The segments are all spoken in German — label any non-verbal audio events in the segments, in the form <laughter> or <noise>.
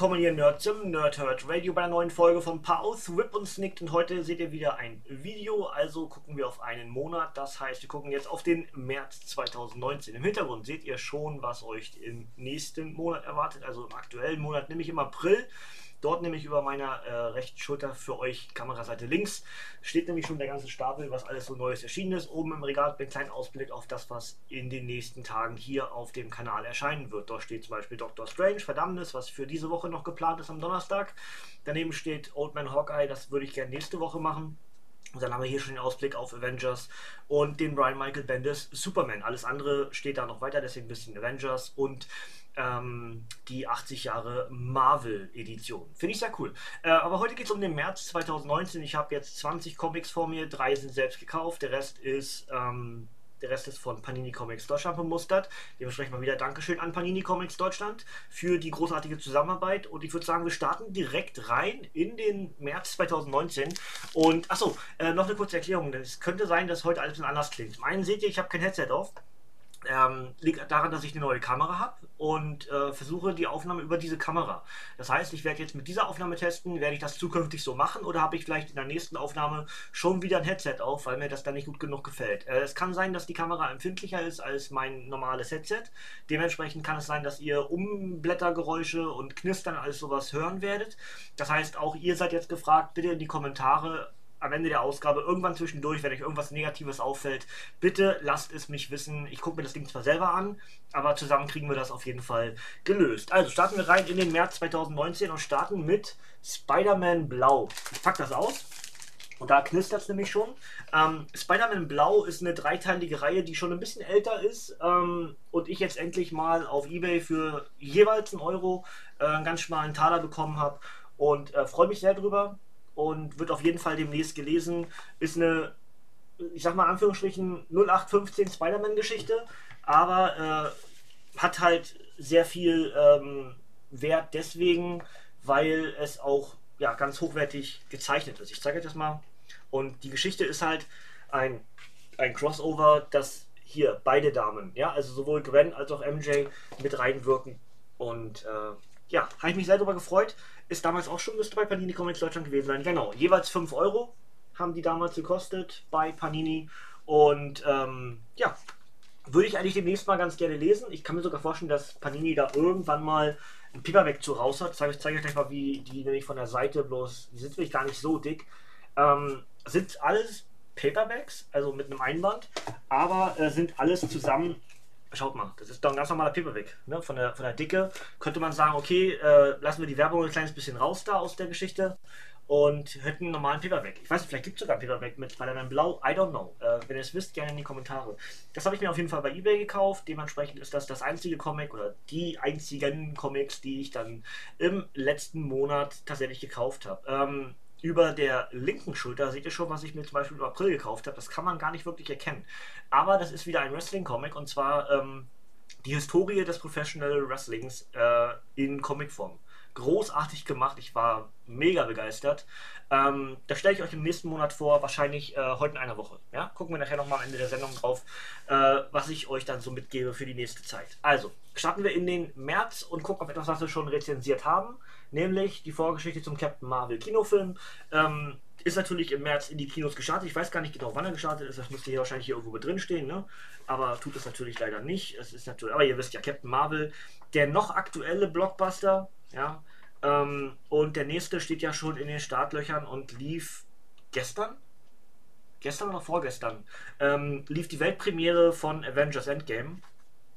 Willkommen hier Nerd zum Nerd Herd Radio bei einer neuen Folge von Pause, Whip und Snicked und heute seht ihr wieder ein Video, also gucken wir auf einen Monat, das heißt wir gucken jetzt auf den März 2019. Im Hintergrund seht ihr schon, was euch im nächsten Monat erwartet, also im aktuellen Monat, nämlich im April. Dort nämlich über meiner äh, rechten Schulter für euch, Kameraseite links, steht nämlich schon der ganze Stapel, was alles so Neues erschienen ist. Oben im Regal mit einem kleinen Ausblick auf das, was in den nächsten Tagen hier auf dem Kanal erscheinen wird. Dort steht zum Beispiel Doctor Strange, Verdammnis, was für diese Woche noch geplant ist am Donnerstag. Daneben steht Old Man Hawkeye, das würde ich gerne nächste Woche machen. Und dann haben wir hier schon den Ausblick auf Avengers und den Brian Michael Bendis Superman. Alles andere steht da noch weiter, deswegen ein bisschen Avengers und ähm, die 80 Jahre Marvel-Edition. Finde ich sehr cool. Äh, aber heute geht es um den März 2019. Ich habe jetzt 20 Comics vor mir, drei sind selbst gekauft, der Rest ist. Ähm, der Rest ist von Panini Comics Deutschland bemustert. Dementsprechend mal wieder Dankeschön an Panini Comics Deutschland für die großartige Zusammenarbeit. Und ich würde sagen, wir starten direkt rein in den März 2019. Und achso, äh, noch eine kurze Erklärung. Es könnte sein, dass heute alles ein bisschen anders klingt. Zum einen seht ihr, ich habe kein Headset auf. Ähm, liegt daran, dass ich eine neue Kamera habe und äh, versuche die Aufnahme über diese Kamera. Das heißt, ich werde jetzt mit dieser Aufnahme testen, werde ich das zukünftig so machen oder habe ich vielleicht in der nächsten Aufnahme schon wieder ein Headset auf, weil mir das dann nicht gut genug gefällt. Äh, es kann sein, dass die Kamera empfindlicher ist als mein normales Headset. Dementsprechend kann es sein, dass ihr Umblättergeräusche und Knistern alles sowas hören werdet. Das heißt, auch ihr seid jetzt gefragt, bitte in die Kommentare am Ende der Ausgabe, irgendwann zwischendurch, wenn euch irgendwas Negatives auffällt, bitte lasst es mich wissen. Ich gucke mir das Ding zwar selber an, aber zusammen kriegen wir das auf jeden Fall gelöst. Also starten wir rein in den März 2019 und starten mit Spider-Man Blau. Ich pack das aus. Und da knistert es nämlich schon. Ähm, Spider-Man Blau ist eine dreiteilige Reihe, die schon ein bisschen älter ist. Ähm, und ich jetzt endlich mal auf Ebay für jeweils einen Euro äh, einen ganz schmalen Taler bekommen habe. Und äh, freue mich sehr drüber und wird auf jeden Fall demnächst gelesen. Ist eine, ich sag mal, Anführungsstrichen 0815 Spider-Man-Geschichte, aber äh, hat halt sehr viel ähm, Wert deswegen, weil es auch ja, ganz hochwertig gezeichnet ist. Ich zeige euch das mal. Und die Geschichte ist halt ein, ein Crossover, das hier beide Damen, ja, also sowohl Gwen als auch MJ mit reinwirken. Und äh, ja, habe ich mich sehr darüber gefreut. Ist damals auch schon, müsste bei Panini Comics Deutschland gewesen sein. Genau, jeweils 5 Euro haben die damals gekostet bei Panini. Und ähm, ja, würde ich eigentlich demnächst mal ganz gerne lesen. Ich kann mir sogar vorstellen, dass Panini da irgendwann mal ein Paperback zu raus hat. Ich zeige euch gleich mal, wie die nämlich von der Seite bloß, die sind wirklich gar nicht so dick. Ähm, sind alles Paperbacks, also mit einem Einband, aber äh, sind alles zusammen schaut mal, das ist doch ein ganz normaler Paperback. Ne? Von, der, von der Dicke könnte man sagen, okay, äh, lassen wir die Werbung ein kleines bisschen raus da aus der Geschichte und hätten einen normalen Paperback. Ich weiß nicht, vielleicht gibt es sogar ein Paperback mit Spider-Man Blau, I don't know. Äh, wenn ihr es wisst, gerne in die Kommentare. Das habe ich mir auf jeden Fall bei Ebay gekauft. Dementsprechend ist das das einzige Comic oder die einzigen Comics, die ich dann im letzten Monat tatsächlich gekauft habe. Ähm, über der linken Schulter seht ihr schon, was ich mir zum Beispiel im April gekauft habe. Das kann man gar nicht wirklich erkennen. Aber das ist wieder ein Wrestling-Comic und zwar ähm, die Historie des Professional Wrestlings äh, in Comicform. Großartig gemacht, ich war mega begeistert. Ähm, das stelle ich euch im nächsten Monat vor, wahrscheinlich äh, heute in einer Woche. Ja? Gucken wir nachher nochmal am Ende der Sendung drauf, äh, was ich euch dann so mitgebe für die nächste Zeit. Also, starten wir in den März und gucken auf etwas, was wir schon rezensiert haben nämlich die Vorgeschichte zum Captain Marvel Kinofilm. Ähm, ist natürlich im März in die Kinos gestartet. Ich weiß gar nicht genau, wann er gestartet ist. Das müsste hier wahrscheinlich hier irgendwo mit drin stehen, ne? Aber tut es natürlich leider nicht. Es ist natürlich, aber ihr wisst ja, Captain Marvel, der noch aktuelle Blockbuster, ja. Ähm, und der nächste steht ja schon in den Startlöchern und lief gestern, gestern oder vorgestern, ähm, lief die Weltpremiere von Avengers Endgame.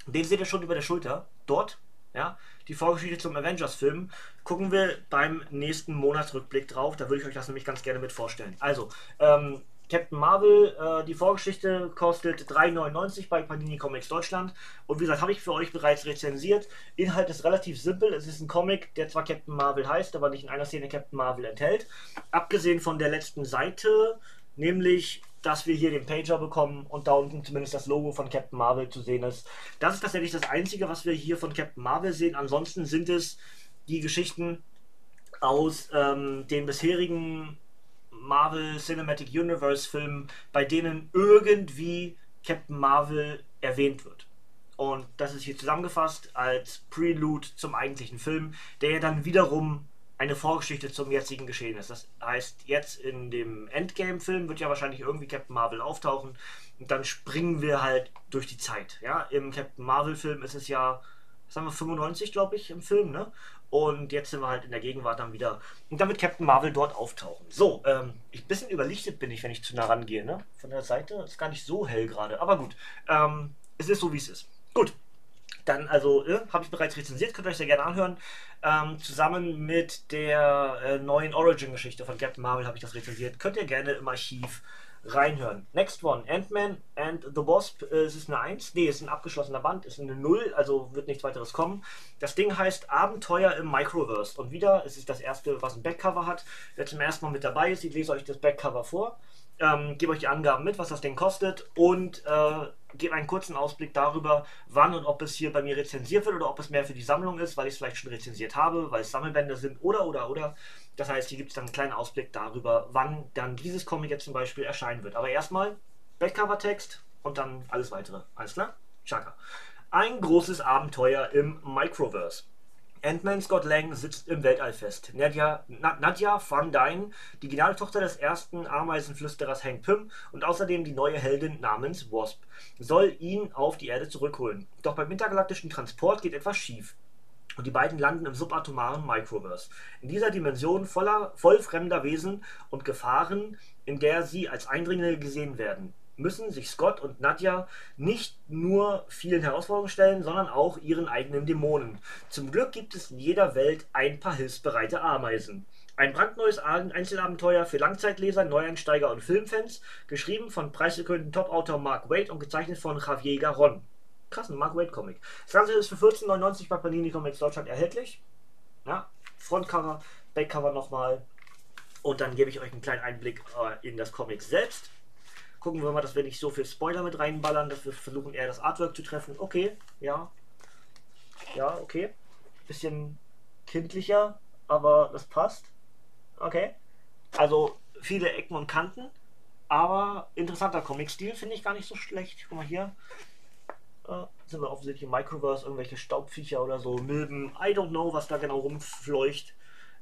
Den seht ihr schon über der Schulter. Dort ja, die Vorgeschichte zum Avengers-Film, gucken wir beim nächsten Monatsrückblick drauf. Da würde ich euch das nämlich ganz gerne mit vorstellen. Also, ähm, Captain Marvel, äh, die Vorgeschichte kostet 3,99 bei Panini Comics Deutschland. Und wie gesagt, habe ich für euch bereits rezensiert. Inhalt ist relativ simpel. Es ist ein Comic, der zwar Captain Marvel heißt, aber nicht in einer Szene Captain Marvel enthält. Abgesehen von der letzten Seite, nämlich dass wir hier den Pager bekommen und da unten zumindest das Logo von Captain Marvel zu sehen ist. Das ist tatsächlich das Einzige, was wir hier von Captain Marvel sehen. Ansonsten sind es die Geschichten aus ähm, den bisherigen Marvel Cinematic Universe Filmen, bei denen irgendwie Captain Marvel erwähnt wird. Und das ist hier zusammengefasst als Prelude zum eigentlichen Film, der ja dann wiederum eine Vorgeschichte zum jetzigen Geschehen ist. Das heißt, jetzt in dem Endgame-Film wird ja wahrscheinlich irgendwie Captain Marvel auftauchen und dann springen wir halt durch die Zeit. Ja, im Captain Marvel-Film ist es ja, sagen wir 95, glaube ich, im Film, ne? Und jetzt sind wir halt in der Gegenwart dann wieder. Und dann wird Captain Marvel dort auftauchen. So, ähm, ein bisschen überlichtet bin ich, wenn ich zu nah rangehe, ne? Von der Seite ist gar nicht so hell gerade. Aber gut, ähm, es ist so, wie es ist. Gut, dann also äh, habe ich bereits rezensiert, könnt ihr euch sehr gerne anhören. Ähm, zusammen mit der äh, neuen Origin-Geschichte von Captain Marvel habe ich das rezensiert. Könnt ihr gerne im Archiv reinhören. Next one, Ant-Man and the Wasp. Äh, es ist eine 1. Nee, es ist ein abgeschlossener Band, ist eine 0, also wird nichts weiteres kommen. Das Ding heißt Abenteuer im Microverse. Und wieder, es ist das erste, was ein Backcover hat. Wer zum ersten Mal mit dabei ist, ich lese euch das Backcover vor. Ähm, gebe euch die Angaben mit, was das Ding kostet und äh, gebe einen kurzen Ausblick darüber, wann und ob es hier bei mir rezensiert wird oder ob es mehr für die Sammlung ist, weil ich es vielleicht schon rezensiert habe, weil es Sammelbände sind oder oder oder. Das heißt, hier gibt es dann einen kleinen Ausblick darüber, wann dann dieses Comic jetzt zum Beispiel erscheinen wird. Aber erstmal Backcover-Text und dann alles weitere. Alles klar? Chaka. Ein großes Abenteuer im Microverse. Ant-Man Scott Lang sitzt im Weltall fest. Nadja, Nadja Van Dyne, die Genialtochter des ersten Ameisenflüsterers Hank Pym und außerdem die neue Heldin namens Wasp, soll ihn auf die Erde zurückholen. Doch beim intergalaktischen Transport geht etwas schief. Und die beiden landen im subatomaren Microverse. In dieser Dimension voller, voll fremder Wesen und Gefahren, in der sie als Eindringlinge gesehen werden, müssen sich Scott und Nadja nicht nur vielen Herausforderungen stellen, sondern auch ihren eigenen Dämonen. Zum Glück gibt es in jeder Welt ein paar hilfsbereite Ameisen. Ein brandneues Einzelabenteuer für Langzeitleser, Neueinsteiger und Filmfans, geschrieben von preisgekrönten Top-Autor Mark Waid und gezeichnet von Javier Garon krassen Mark Waid Comic. Das Ganze ist für 14,99 bei Panini Comics Deutschland erhältlich. Ja, Frontcover, Backcover nochmal. Und dann gebe ich euch einen kleinen Einblick äh, in das Comic selbst. Gucken wir mal, dass wir nicht so viel Spoiler mit reinballern, dass wir versuchen eher das Artwork zu treffen. Okay, ja. Ja, okay. Bisschen kindlicher, aber das passt. Okay. Also viele Ecken und Kanten, aber interessanter Comic-Stil, finde ich gar nicht so schlecht. Guck mal hier. Äh, sind wir offensichtlich im Microverse, irgendwelche Staubviecher oder so, Milben, I don't know, was da genau rumfleucht.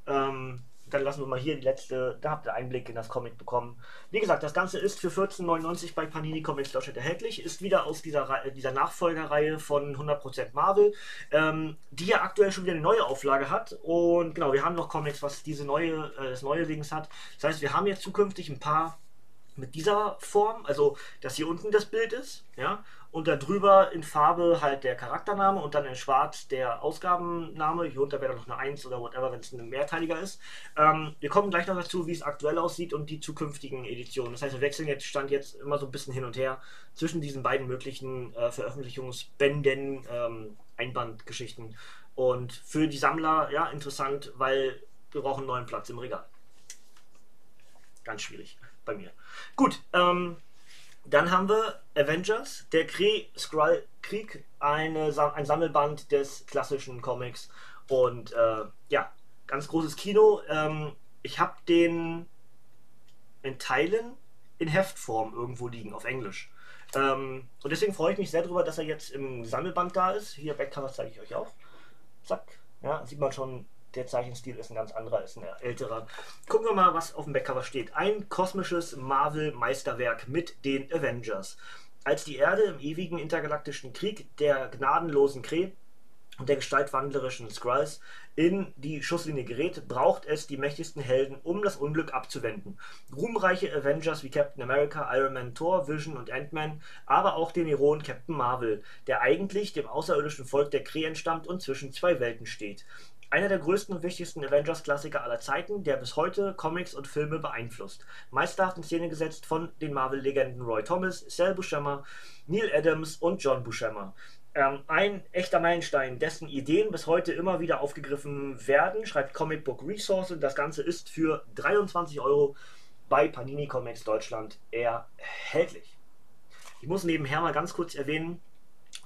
Ähm, dann lassen wir mal hier die letzte, da habt ihr Einblick in das Comic bekommen. Wie gesagt, das Ganze ist für 14,99 bei Panini Comics Deutschland erhältlich, ist wieder aus dieser, dieser Nachfolgerreihe von 100% Marvel, ähm, die ja aktuell schon wieder eine neue Auflage hat. Und genau, wir haben noch Comics, was diese neue, äh, das neue Dings hat. Das heißt, wir haben jetzt zukünftig ein paar mit dieser Form, also dass hier unten das Bild ist, ja, und da drüber in Farbe halt der Charaktername und dann in Schwarz der Ausgabenname. Hier unter wäre dann noch eine 1 oder whatever, wenn es ein mehrteiliger ist. Ähm, wir kommen gleich noch dazu, wie es aktuell aussieht und die zukünftigen Editionen. Das heißt, wir wechseln jetzt, stand jetzt immer so ein bisschen hin und her zwischen diesen beiden möglichen äh, Veröffentlichungsbänden, ähm, Einbandgeschichten. Und für die Sammler, ja, interessant, weil wir brauchen einen neuen Platz im Regal. Ganz schwierig bei mir. Gut, ähm, dann haben wir Avengers, der Kree-Skrull-Krieg, ein Sammelband des klassischen Comics. Und äh, ja, ganz großes Kino. Ähm, ich habe den in Teilen in Heftform irgendwo liegen, auf Englisch. Ähm, und deswegen freue ich mich sehr darüber, dass er jetzt im Sammelband da ist. Hier Backcover zeige ich euch auch. Zack. Ja, sieht man schon der Zeichenstil ist ein ganz anderer, ist ein älterer. Gucken wir mal, was auf dem Backcover steht. Ein kosmisches Marvel-Meisterwerk mit den Avengers. Als die Erde im ewigen intergalaktischen Krieg der gnadenlosen Kree und der gestaltwandlerischen Skrulls in die Schusslinie gerät, braucht es die mächtigsten Helden, um das Unglück abzuwenden. Ruhmreiche Avengers wie Captain America, Iron Man, Thor, Vision und Ant-Man, aber auch den Heroen Captain Marvel, der eigentlich dem außerirdischen Volk der Kree entstammt und zwischen zwei Welten steht. Einer der größten und wichtigsten Avengers-Klassiker aller Zeiten, der bis heute Comics und Filme beeinflusst. Meisterhaft in Szene gesetzt von den Marvel-Legenden Roy Thomas, Sal Buscema, Neil Adams und John Buscema. Ähm, ein echter Meilenstein, dessen Ideen bis heute immer wieder aufgegriffen werden, schreibt Comic Book Resource. Das Ganze ist für 23 Euro bei Panini Comics Deutschland erhältlich. Ich muss nebenher mal ganz kurz erwähnen,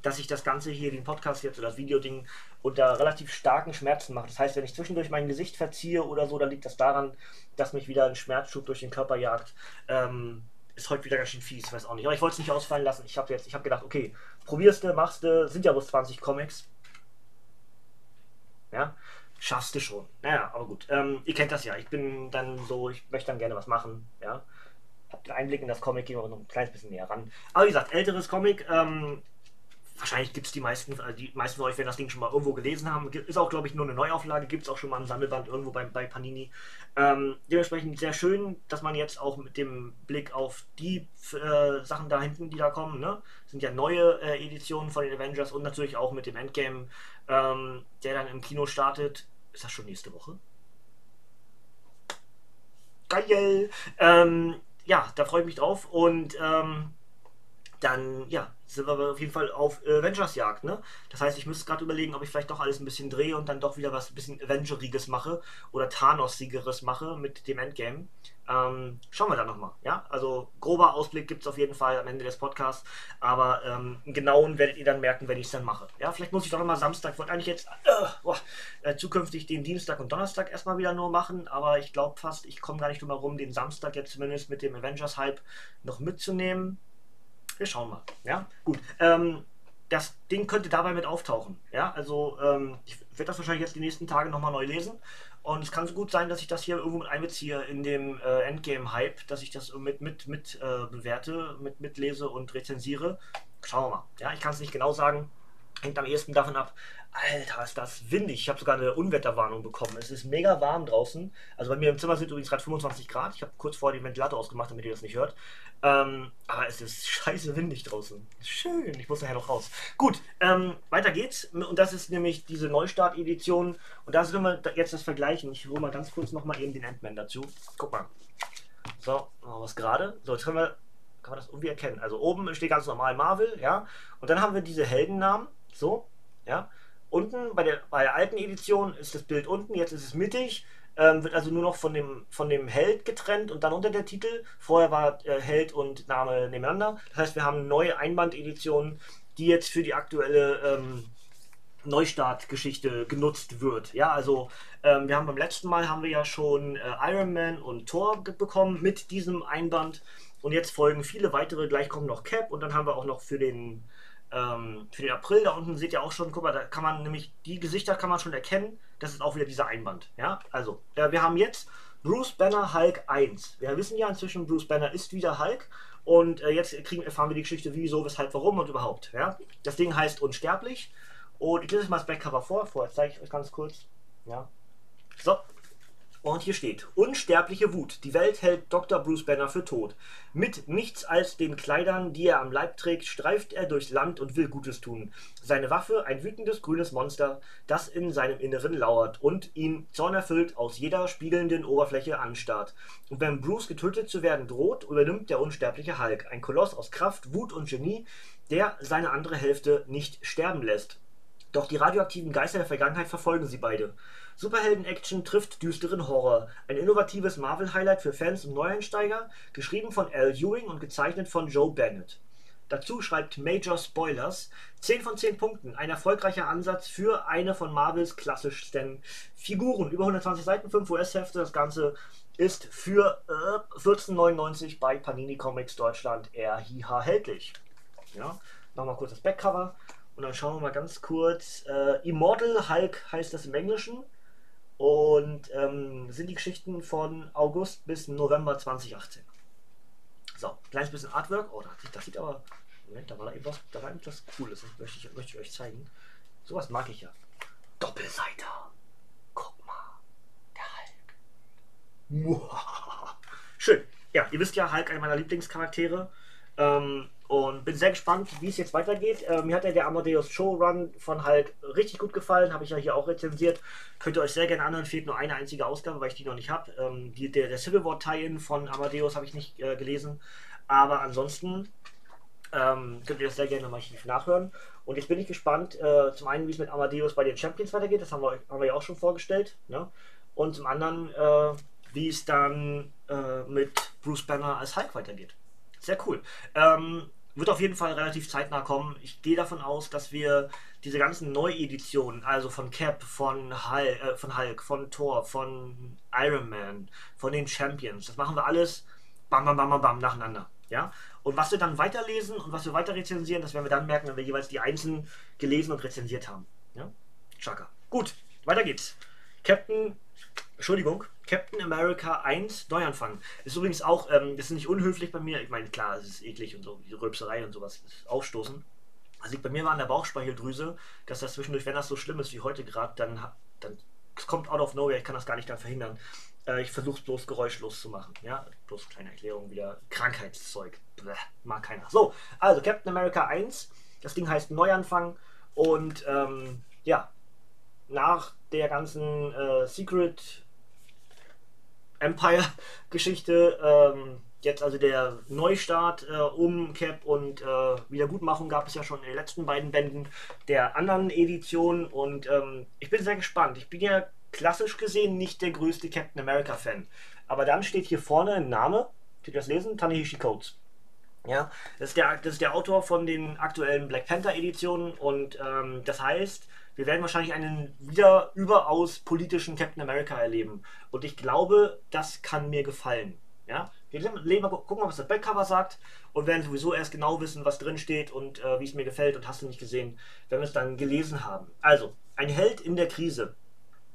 dass ich das Ganze hier, den Podcast jetzt oder das Videoding, unter relativ starken Schmerzen mache. Das heißt, wenn ich zwischendurch mein Gesicht verziehe oder so, dann liegt das daran, dass mich wieder ein Schmerzschub durch den Körper jagt. Ähm, ist heute wieder ganz schön fies, weiß auch nicht. Aber ich wollte es nicht ausfallen lassen. Ich habe jetzt, gedacht, okay, probierst du, machst du, sind ja bloß 20 Comics. Ja, schaffst du schon. Naja, aber gut. Ähm, ihr kennt das ja. Ich bin dann so, ich möchte dann gerne was machen. Ja, habt den Einblick in das Comic, gehen wir noch ein kleines bisschen näher ran. Aber wie gesagt, älteres Comic. Ähm, wahrscheinlich gibt es die meisten, also die meisten von euch werden das Ding schon mal irgendwo gelesen haben. Ist auch, glaube ich, nur eine Neuauflage, gibt es auch schon mal ein Sammelband irgendwo bei, bei Panini. Ähm, dementsprechend sehr schön, dass man jetzt auch mit dem Blick auf die äh, Sachen da hinten, die da kommen, ne? sind ja neue äh, Editionen von den Avengers und natürlich auch mit dem Endgame, ähm, der dann im Kino startet. Ist das schon nächste Woche? Geil! Ähm, ja, da freue ich mich drauf und ähm, dann ja, sind wir auf jeden Fall auf Avengers-Jagd. Ne? Das heißt, ich müsste gerade überlegen, ob ich vielleicht doch alles ein bisschen drehe und dann doch wieder was ein bisschen Avengeriges mache oder Thanos-Siegeres mache mit dem Endgame. Ähm, schauen wir dann nochmal. Ja? Also grober Ausblick gibt es auf jeden Fall am Ende des Podcasts, aber ähm, genauen werdet ihr dann merken, wenn ich es dann mache. Ja, vielleicht muss ich doch nochmal Samstag, wollte eigentlich jetzt äh, boah, äh, zukünftig den Dienstag und Donnerstag erstmal wieder nur machen, aber ich glaube fast, ich komme gar nicht drum herum, den Samstag jetzt zumindest mit dem Avengers-Hype noch mitzunehmen wir schauen mal. Ja, gut. Ähm, das Ding könnte dabei mit auftauchen. Ja, also ähm, ich werde das wahrscheinlich jetzt die nächsten Tage nochmal neu lesen. Und es kann so gut sein, dass ich das hier irgendwo mit einbeziehe in dem äh, Endgame-Hype, dass ich das mit, mit, mit äh, bewerte, mit, mitlese und rezensiere. Schauen wir mal. Ja, ich kann es nicht genau sagen. Hängt am ehesten davon ab, Alter, ist das windig. Ich habe sogar eine Unwetterwarnung bekommen. Es ist mega warm draußen. Also bei mir im Zimmer sind übrigens gerade 25 Grad. Ich habe kurz vor den Ventilator ausgemacht, damit ihr das nicht hört. Ähm, aber es ist <laughs> scheiße windig draußen. Schön, ich muss nachher noch raus. Gut, ähm, weiter geht's. Und das ist nämlich diese Neustart-Edition. Und da sind wir jetzt das Vergleichen. Ich hole mal ganz kurz nochmal eben den Ant-Man dazu. Guck mal. So, was gerade. So, jetzt können wir, kann man das irgendwie erkennen. Also oben steht ganz normal Marvel, ja. Und dann haben wir diese Heldennamen. So, ja. Unten bei der, bei der alten Edition ist das Bild unten, jetzt ist es mittig. Ähm, wird also nur noch von dem, von dem Held getrennt und dann unter der Titel. Vorher war äh, Held und Name nebeneinander. Das heißt, wir haben neue Einband-Edition, die jetzt für die aktuelle ähm, Neustart-Geschichte genutzt wird. Ja, also ähm, wir haben beim letzten Mal haben wir ja schon äh, Iron Man und Thor bekommen mit diesem Einband und jetzt folgen viele weitere. Gleich kommen noch Cap und dann haben wir auch noch für den ähm, für den April, da unten seht ihr auch schon, guck mal, da kann man nämlich, die Gesichter kann man schon erkennen. Das ist auch wieder dieser Einband. Ja, also, äh, wir haben jetzt Bruce Banner Hulk 1. Wir wissen ja inzwischen, Bruce Banner ist wieder Hulk. Und äh, jetzt kriegen, erfahren wir die Geschichte, wieso, weshalb, warum und überhaupt. Ja? Das Ding heißt Unsterblich. Und ich lese mal das Backcover vor. Vorher zeige ich euch ganz kurz. Ja. So, und hier steht, unsterbliche Wut. Die Welt hält Dr. Bruce Banner für tot. Mit nichts als den Kleidern, die er am Leib trägt, streift er durchs Land und will Gutes tun. Seine Waffe, ein wütendes grünes Monster, das in seinem Inneren lauert und ihn zornerfüllt aus jeder spiegelnden Oberfläche anstarrt. Und wenn Bruce getötet zu werden droht, übernimmt der unsterbliche Hulk, ein Koloss aus Kraft, Wut und Genie, der seine andere Hälfte nicht sterben lässt. Doch die radioaktiven Geister der Vergangenheit verfolgen sie beide. Superhelden-Action trifft düsteren Horror. Ein innovatives Marvel-Highlight für Fans und Neueinsteiger, geschrieben von Al Ewing und gezeichnet von Joe Bennett. Dazu schreibt Major Spoilers 10 von 10 Punkten. Ein erfolgreicher Ansatz für eine von Marvels klassischsten Figuren. Über 120 Seiten, 5 US-Hefte. Das Ganze ist für äh, 14,99 bei Panini Comics Deutschland erhältlich. Ja, nochmal kurz das Backcover. Und dann schauen wir mal ganz kurz. Äh, Immortal Hulk heißt das im Englischen. Und ähm, sind die Geschichten von August bis November 2018. So, kleines bisschen Artwork. Oh, das sieht, das sieht aber. Moment, da war etwas, da war etwas Cooles. Das möchte ich, möchte ich euch zeigen. Sowas mag ich ja. Doppelseiter. Guck mal. Der Hulk. <laughs> Schön. Ja, ihr wisst ja, Hulk einer meiner Lieblingscharaktere. Ähm, und bin sehr gespannt, wie es jetzt weitergeht. Äh, mir hat ja der Amadeus Showrun von Hulk richtig gut gefallen. Habe ich ja hier auch rezensiert. Könnt ihr euch sehr gerne anhören. Fehlt nur eine einzige Ausgabe, weil ich die noch nicht habe. Ähm, der, der Civil War Tie-In von Amadeus habe ich nicht äh, gelesen. Aber ansonsten ähm, könnt ihr das sehr gerne archiv nachhören. Und jetzt bin ich gespannt, äh, zum einen, wie es mit Amadeus bei den Champions weitergeht. Das haben wir, haben wir ja auch schon vorgestellt. Ne? Und zum anderen, äh, wie es dann äh, mit Bruce Banner als Hulk weitergeht. Sehr cool. Ähm, wird auf jeden Fall relativ zeitnah kommen. Ich gehe davon aus, dass wir diese ganzen Neueditionen, also von Cap, von Hulk, äh, von Hulk, von Thor, von Iron Man, von den Champions, das machen wir alles bam, bam, bam, bam, bam nacheinander. Ja? Und was wir dann weiterlesen und was wir weiter rezensieren, das werden wir dann merken, wenn wir jeweils die einzelnen gelesen und rezensiert haben. Ja? Chaka. Gut, weiter geht's. Captain, Entschuldigung, Captain America 1 Neuanfang. Ist übrigens auch, ähm, das ist nicht unhöflich bei mir. Ich meine, klar, es ist eklig und so, die Rülpserei und sowas aufstoßen. Das liegt bei mir mal an der Bauchspeicheldrüse, dass das zwischendurch, wenn das so schlimm ist wie heute gerade, dann, dann es kommt out of nowhere, ich kann das gar nicht dann verhindern. Äh, ich versuche es bloß geräuschlos zu machen. Ja, bloß kleine Erklärung wieder. Krankheitszeug. Bleh, mag keiner. So, also Captain America 1. Das Ding heißt Neuanfang. Und ähm, ja, nach der ganzen äh, Secret Empire-Geschichte, ähm, jetzt also der Neustart äh, um Cap und äh, Wiedergutmachung gab es ja schon in den letzten beiden Bänden der anderen Edition und ähm, ich bin sehr gespannt. Ich bin ja klassisch gesehen nicht der größte Captain America-Fan. Aber dann steht hier vorne ein Name, könnt ihr das lesen? Tanehishi Coates. Ja, das ist, der, das ist der Autor von den aktuellen Black Panther-Editionen und ähm, das heißt, wir werden wahrscheinlich einen wieder überaus politischen Captain America erleben. Und ich glaube, das kann mir gefallen. Ja, wir leben, mal, gucken mal, was das Backcover sagt und werden sowieso erst genau wissen, was drin steht und äh, wie es mir gefällt und hast du nicht gesehen, wenn wir es dann gelesen haben. Also, ein Held in der Krise.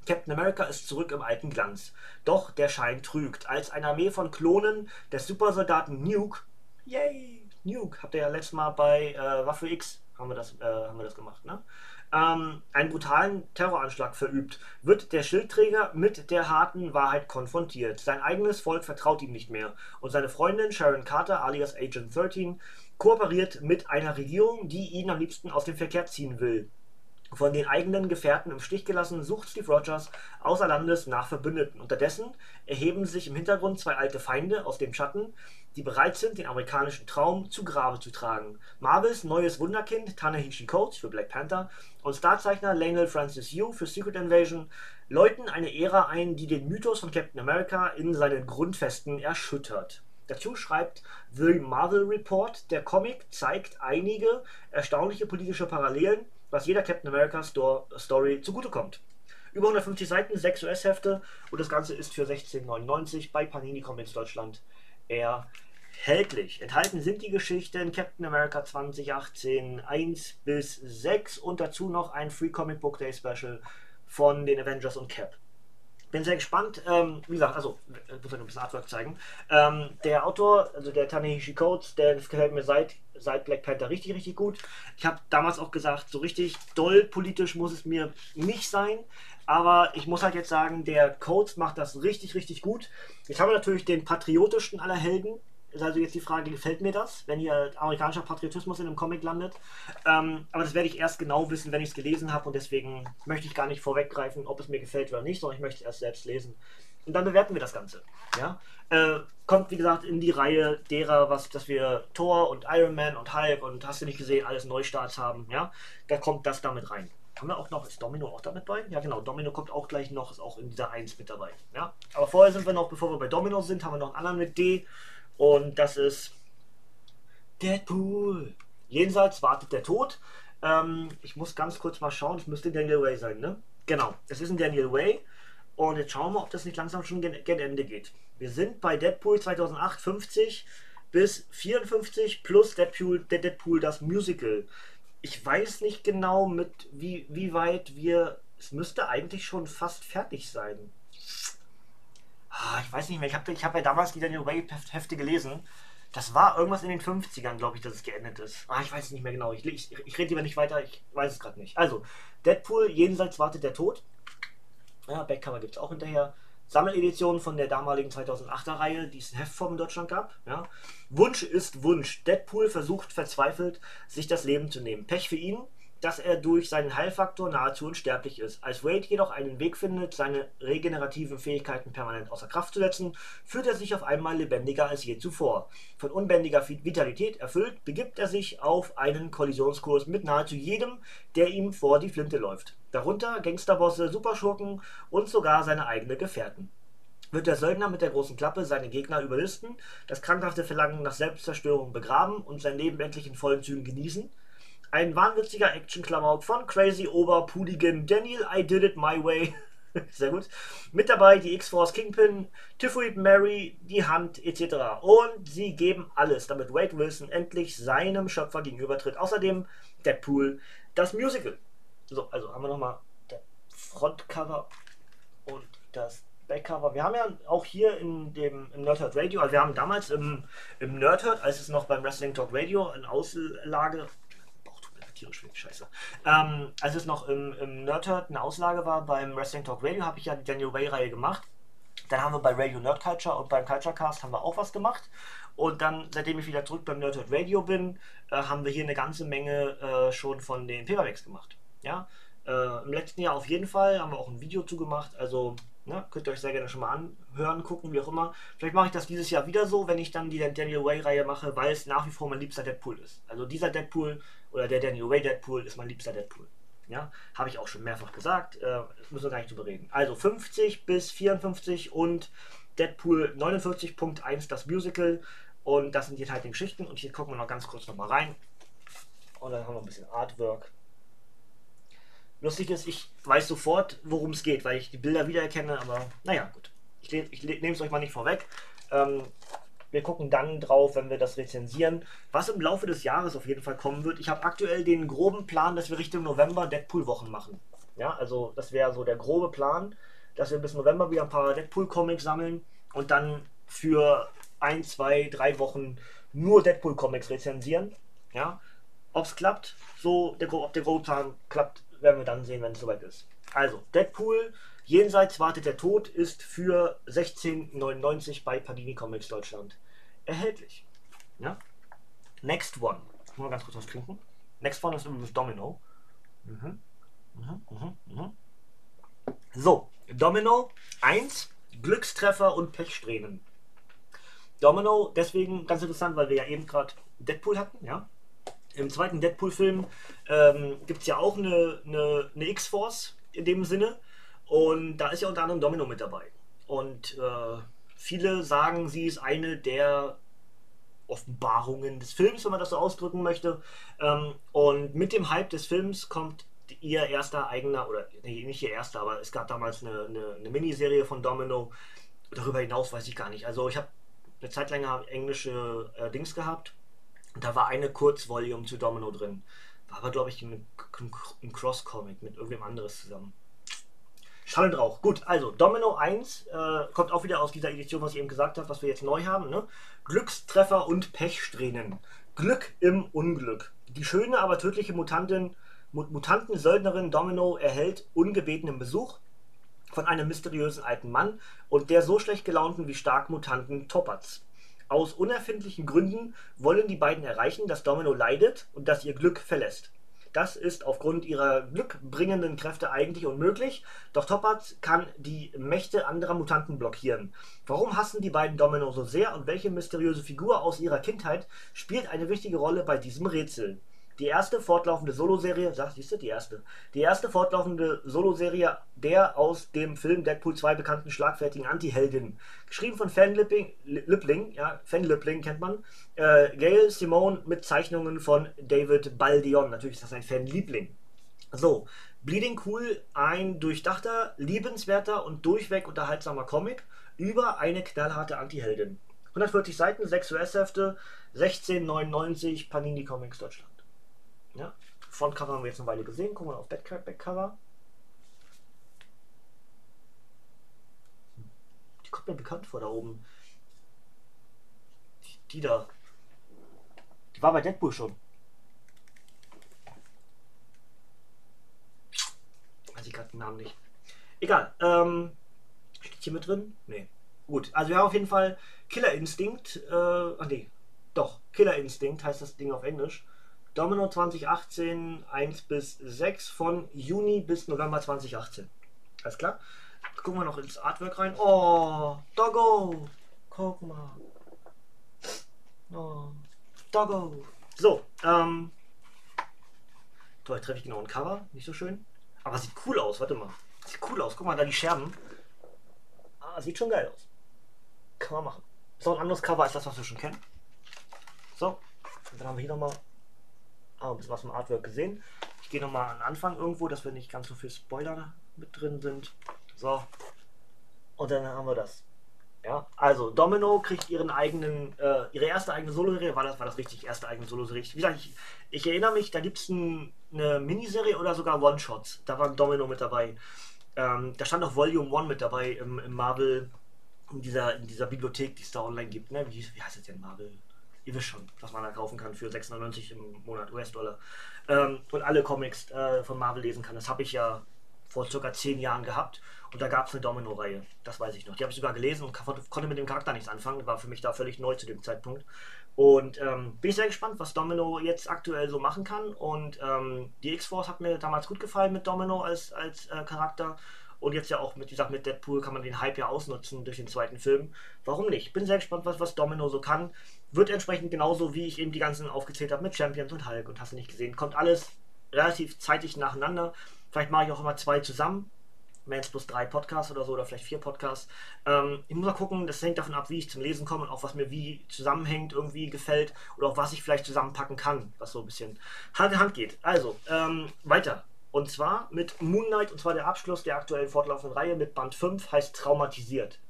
Captain America ist zurück im alten Glanz. Doch der Schein trügt. Als eine Armee von Klonen des Supersoldaten Nuke, yay, Nuke, habt ihr ja letztes Mal bei äh, Waffe X, haben wir das, äh, haben wir das gemacht, ne? Ähm, einen brutalen Terroranschlag verübt, wird der Schildträger mit der harten Wahrheit konfrontiert. Sein eigenes Volk vertraut ihm nicht mehr und seine Freundin Sharon Carter alias Agent 13 kooperiert mit einer Regierung, die ihn am liebsten aus dem Verkehr ziehen will. Von den eigenen Gefährten im Stich gelassen, sucht Steve Rogers außer Landes nach Verbündeten. Unterdessen erheben sich im Hintergrund zwei alte Feinde aus dem Schatten, die bereit sind, den amerikanischen Traum zu Grabe zu tragen. Marvels neues Wunderkind Ta-Nehisi Coates für Black Panther und Starzeichner Lionel Francis Yu für Secret Invasion läuten eine Ära ein, die den Mythos von Captain America in seinen Grundfesten erschüttert. Dazu schreibt The Marvel Report, der Comic zeigt einige erstaunliche politische Parallelen was jeder Captain America Story zugutekommt. Über 150 Seiten, 6 US-Hefte und das Ganze ist für 16,99 bei Panini Comics Deutschland erhältlich. Enthalten sind die Geschichten Captain America 2018 1 bis 6 und dazu noch ein Free Comic Book Day Special von den Avengers und Cap. Bin sehr gespannt. Ähm, wie gesagt, also, ich muss euch ein bisschen Artwork zeigen. Ähm, der Autor, also der Tanehishi Coates, der gefällt mir seit, seit Black Panther richtig, richtig gut. Ich habe damals auch gesagt, so richtig doll politisch muss es mir nicht sein. Aber ich muss halt jetzt sagen, der Coates macht das richtig, richtig gut. Jetzt haben wir natürlich den patriotischsten aller Helden, ist also jetzt die Frage, gefällt mir das, wenn hier amerikanischer Patriotismus in einem Comic landet? Ähm, aber das werde ich erst genau wissen, wenn ich es gelesen habe und deswegen möchte ich gar nicht vorweggreifen, ob es mir gefällt oder nicht, sondern ich möchte es erst selbst lesen. Und dann bewerten wir das Ganze. Ja? Äh, kommt, wie gesagt, in die Reihe derer, was, dass wir Thor und Iron Man und Hulk und hast du nicht gesehen, alles Neustarts haben. Ja? Da kommt das damit rein. Haben wir auch noch, ist Domino auch damit bei? Ja, genau, Domino kommt auch gleich noch, ist auch in dieser 1 mit dabei. Ja? Aber vorher sind wir noch, bevor wir bei Domino sind, haben wir noch einen anderen mit D. Und das ist Deadpool. Jenseits wartet der Tod. Ähm, ich muss ganz kurz mal schauen, es müsste Daniel Way sein, ne? Genau, es ist ein Daniel Way. Und jetzt schauen wir, ob das nicht langsam schon gen, gen Ende geht. Wir sind bei Deadpool 2008 50 bis 54 plus Deadpool, Deadpool das Musical. Ich weiß nicht genau, mit wie, wie weit wir. Es müsste eigentlich schon fast fertig sein. Ah, ich weiß nicht mehr, ich habe ich hab ja damals die Daniel Way Hefte gelesen. Das war irgendwas in den 50ern, glaube ich, dass es geendet ist. Ah, ich weiß es nicht mehr genau. Ich, ich, ich rede lieber nicht weiter, ich weiß es gerade nicht. Also, Deadpool, jenseits wartet der Tod. Ja, Backcover gibt es auch hinterher. Sammeledition von der damaligen 2008er Reihe, die es in Heftform in Deutschland gab. Ja. Wunsch ist Wunsch. Deadpool versucht verzweifelt, sich das Leben zu nehmen. Pech für ihn, dass er durch seinen Heilfaktor nahezu unsterblich ist. Als Wade jedoch einen Weg findet, seine regenerativen Fähigkeiten permanent außer Kraft zu setzen, fühlt er sich auf einmal lebendiger als je zuvor. Von unbändiger Vitalität erfüllt, begibt er sich auf einen Kollisionskurs mit nahezu jedem, der ihm vor die Flinte läuft. Darunter Gangsterbosse, Superschurken und sogar seine eigenen Gefährten wird der Söldner mit der großen Klappe seine Gegner überlisten, das krankhafte Verlangen nach Selbstzerstörung begraben und sein Leben endlich in vollen Zügen genießen? Ein wahnwitziger Action-Klamauk von Crazy Ober Pudigan Daniel I Did It My Way. <laughs> Sehr gut. Mit dabei die X-Force Kingpin, Typhoid Mary, die Hand etc. Und sie geben alles, damit Wade Wilson endlich seinem Schöpfer gegenübertritt. Außerdem Deadpool, das Musical. So, also haben wir nochmal das Frontcover und das Backcover. Wir haben ja auch hier in dem im Nerdhurt Radio, also wir haben damals im, im Nerdhurt, als es noch beim Wrestling Talk Radio eine Auslage tierisch scheiße. Ähm, als es noch im, im Nerdhurt eine Auslage war beim Wrestling Talk Radio, habe ich ja die Daniel Way-Reihe gemacht. Dann haben wir bei Radio Nerd Culture und beim Culture Cast haben wir auch was gemacht. Und dann, seitdem ich wieder zurück beim Nerdhurt Radio bin, äh, haben wir hier eine ganze Menge äh, schon von den Paperbacks gemacht. Ja, äh, Im letzten Jahr auf jeden Fall haben wir auch ein Video zugemacht. Also Ne? Könnt ihr euch sehr gerne schon mal anhören, gucken, wie auch immer. Vielleicht mache ich das dieses Jahr wieder so, wenn ich dann die Daniel Way-Reihe mache, weil es nach wie vor mein liebster Deadpool ist. Also dieser Deadpool oder der Daniel Way Deadpool ist mein liebster Deadpool. Ja, habe ich auch schon mehrfach gesagt. Äh, müssen wir gar nicht drüber reden. Also 50 bis 54 und Deadpool 49.1 das Musical. Und das sind die halt die Geschichten. Und hier gucken wir noch ganz kurz noch mal rein. Und dann haben wir ein bisschen Artwork. Lustig ist, ich weiß sofort, worum es geht, weil ich die Bilder wiedererkenne, aber naja, gut. Ich, ich nehme es euch mal nicht vorweg. Ähm, wir gucken dann drauf, wenn wir das rezensieren, was im Laufe des Jahres auf jeden Fall kommen wird. Ich habe aktuell den groben Plan, dass wir Richtung November Deadpool-Wochen machen. Ja, also das wäre so der grobe Plan, dass wir bis November wieder ein paar Deadpool-Comics sammeln und dann für ein, zwei, drei Wochen nur Deadpool-Comics rezensieren. Ja, ob es klappt, so der, ob der grobe Plan klappt, werden wir dann sehen, wenn es soweit ist. Also, Deadpool, Jenseits wartet der Tod, ist für 16,99 bei Panini Comics Deutschland erhältlich. Ja? Next One. Ich muss mal ganz kurz was trinken. Next One ist übrigens Domino. Mhm. Mhm, mhm, mhm. So, Domino 1, Glückstreffer und Pechsträhnen. Domino, deswegen ganz interessant, weil wir ja eben gerade Deadpool hatten, ja. Im zweiten Deadpool-Film ähm, gibt es ja auch eine, eine, eine X-Force in dem Sinne. Und da ist ja unter anderem Domino mit dabei. Und äh, viele sagen, sie ist eine der Offenbarungen des Films, wenn man das so ausdrücken möchte. Ähm, und mit dem Hype des Films kommt ihr erster eigener, oder nee, nicht ihr erster, aber es gab damals eine, eine, eine Miniserie von Domino. Darüber hinaus weiß ich gar nicht. Also ich habe eine Zeit lang englische äh, Dings gehabt da war eine Kurzvolume zu Domino drin. War aber, glaube ich, ein, ein Cross-Comic mit irgendwem anderes zusammen. Schall drauf. Gut, also Domino 1 äh, kommt auch wieder aus dieser Edition, was ich eben gesagt habe, was wir jetzt neu haben. Ne? Glückstreffer und Pechsträhnen. Glück im Unglück. Die schöne, aber tödliche Mutantin, Mutanten-Söldnerin Domino erhält ungebetenen Besuch von einem mysteriösen alten Mann und der so schlecht gelaunten wie stark Mutanten Topaz. Aus unerfindlichen Gründen wollen die beiden erreichen, dass Domino leidet und dass ihr Glück verlässt. Das ist aufgrund ihrer glückbringenden Kräfte eigentlich unmöglich, doch Topaz kann die Mächte anderer Mutanten blockieren. Warum hassen die beiden Domino so sehr und welche mysteriöse Figur aus ihrer Kindheit spielt eine wichtige Rolle bei diesem Rätsel? Die erste fortlaufende Soloserie, sag, siehst du, die erste, die erste fortlaufende Soloserie der aus dem Film Deadpool 2 bekannten schlagfertigen Anti-Heldin. Geschrieben von Fan Lippling, Lippling ja, Fan Lippling kennt man, äh, Gail Simone mit Zeichnungen von David Baldion. Natürlich ist das ein Fan-Liebling. So, Bleeding Cool, ein durchdachter, liebenswerter und durchweg unterhaltsamer Comic über eine knallharte Anti-Heldin. 140 Seiten, 6 US-Hefte, 16,99 Panini Comics Deutschland. Ja? Frontcover haben wir jetzt eine Weile gesehen. Gucken wir auf Backcover. Die kommt mir bekannt vor da oben. Die, die da. Die war bei Deadpool schon. Weiß ich gerade den Namen nicht. Egal. Ähm, Steht hier mit drin? Nee. Gut, also wir haben auf jeden Fall Killer Instinct. Äh, ach nee, doch, Killer Instinct heißt das Ding auf Englisch. Domino 2018, 1 bis 6 von Juni bis November 2018. Alles klar? Jetzt gucken wir noch ins Artwork rein. Oh, Doggo! Guck mal. Oh, Doggo. So, ähm. Toll, treffe ich genau ein Cover. Nicht so schön. Aber sieht cool aus, warte mal. Sieht cool aus. Guck mal, da die Scherben. Ah, sieht schon geil aus. Kann man machen. So, ein anderes Cover als das, was wir schon kennen. So, und dann haben wir hier nochmal ah, ein bisschen was vom Artwork gesehen. Ich gehe nochmal an den Anfang irgendwo, dass wir nicht ganz so viel Spoiler mit drin sind. So, und dann haben wir das. Ja, also Domino kriegt ihren eigenen, äh, ihre erste eigene Solo-Serie, war das, war das richtig, erste eigene Solo-Serie. Wie gesagt, ich, ich, erinnere mich, da gibt es ein, eine Miniserie oder sogar One-Shots. Da war Domino mit dabei. Ähm, da stand auch Volume 1 mit dabei im, im, Marvel, in dieser, in dieser Bibliothek, die es da online gibt. Ne? Wie, wie heißt es denn Marvel? Ihr wisst schon, was man da kaufen kann für 6,99 im Monat US-Dollar. Ähm, und alle Comics äh, von Marvel lesen kann. Das habe ich ja vor circa zehn Jahren gehabt. Und da gab es eine Domino-Reihe. Das weiß ich noch. Die habe ich sogar gelesen und konnte mit dem Charakter nichts anfangen. War für mich da völlig neu zu dem Zeitpunkt. Und ähm, bin ich sehr gespannt, was Domino jetzt aktuell so machen kann. Und ähm, die X-Force hat mir damals gut gefallen mit Domino als, als äh, Charakter. Und jetzt ja auch mit, wie gesagt, mit Deadpool kann man den Hype ja ausnutzen durch den zweiten Film. Warum nicht? Bin sehr gespannt, was, was Domino so kann. Wird entsprechend genauso, wie ich eben die ganzen aufgezählt habe mit Champions und Hulk und hast du nicht gesehen. Kommt alles relativ zeitig nacheinander. Vielleicht mache ich auch immer zwei zusammen. Mans plus drei Podcasts oder so oder vielleicht vier Podcasts. Ähm, ich muss mal gucken, das hängt davon ab, wie ich zum Lesen komme und auch was mir wie zusammenhängt, irgendwie gefällt oder auch was ich vielleicht zusammenpacken kann, was so ein bisschen Hand in Hand geht. Also, ähm, weiter. Und zwar mit Moon Knight, und zwar der Abschluss der aktuellen fortlaufenden Reihe mit Band 5, heißt Traumatisiert.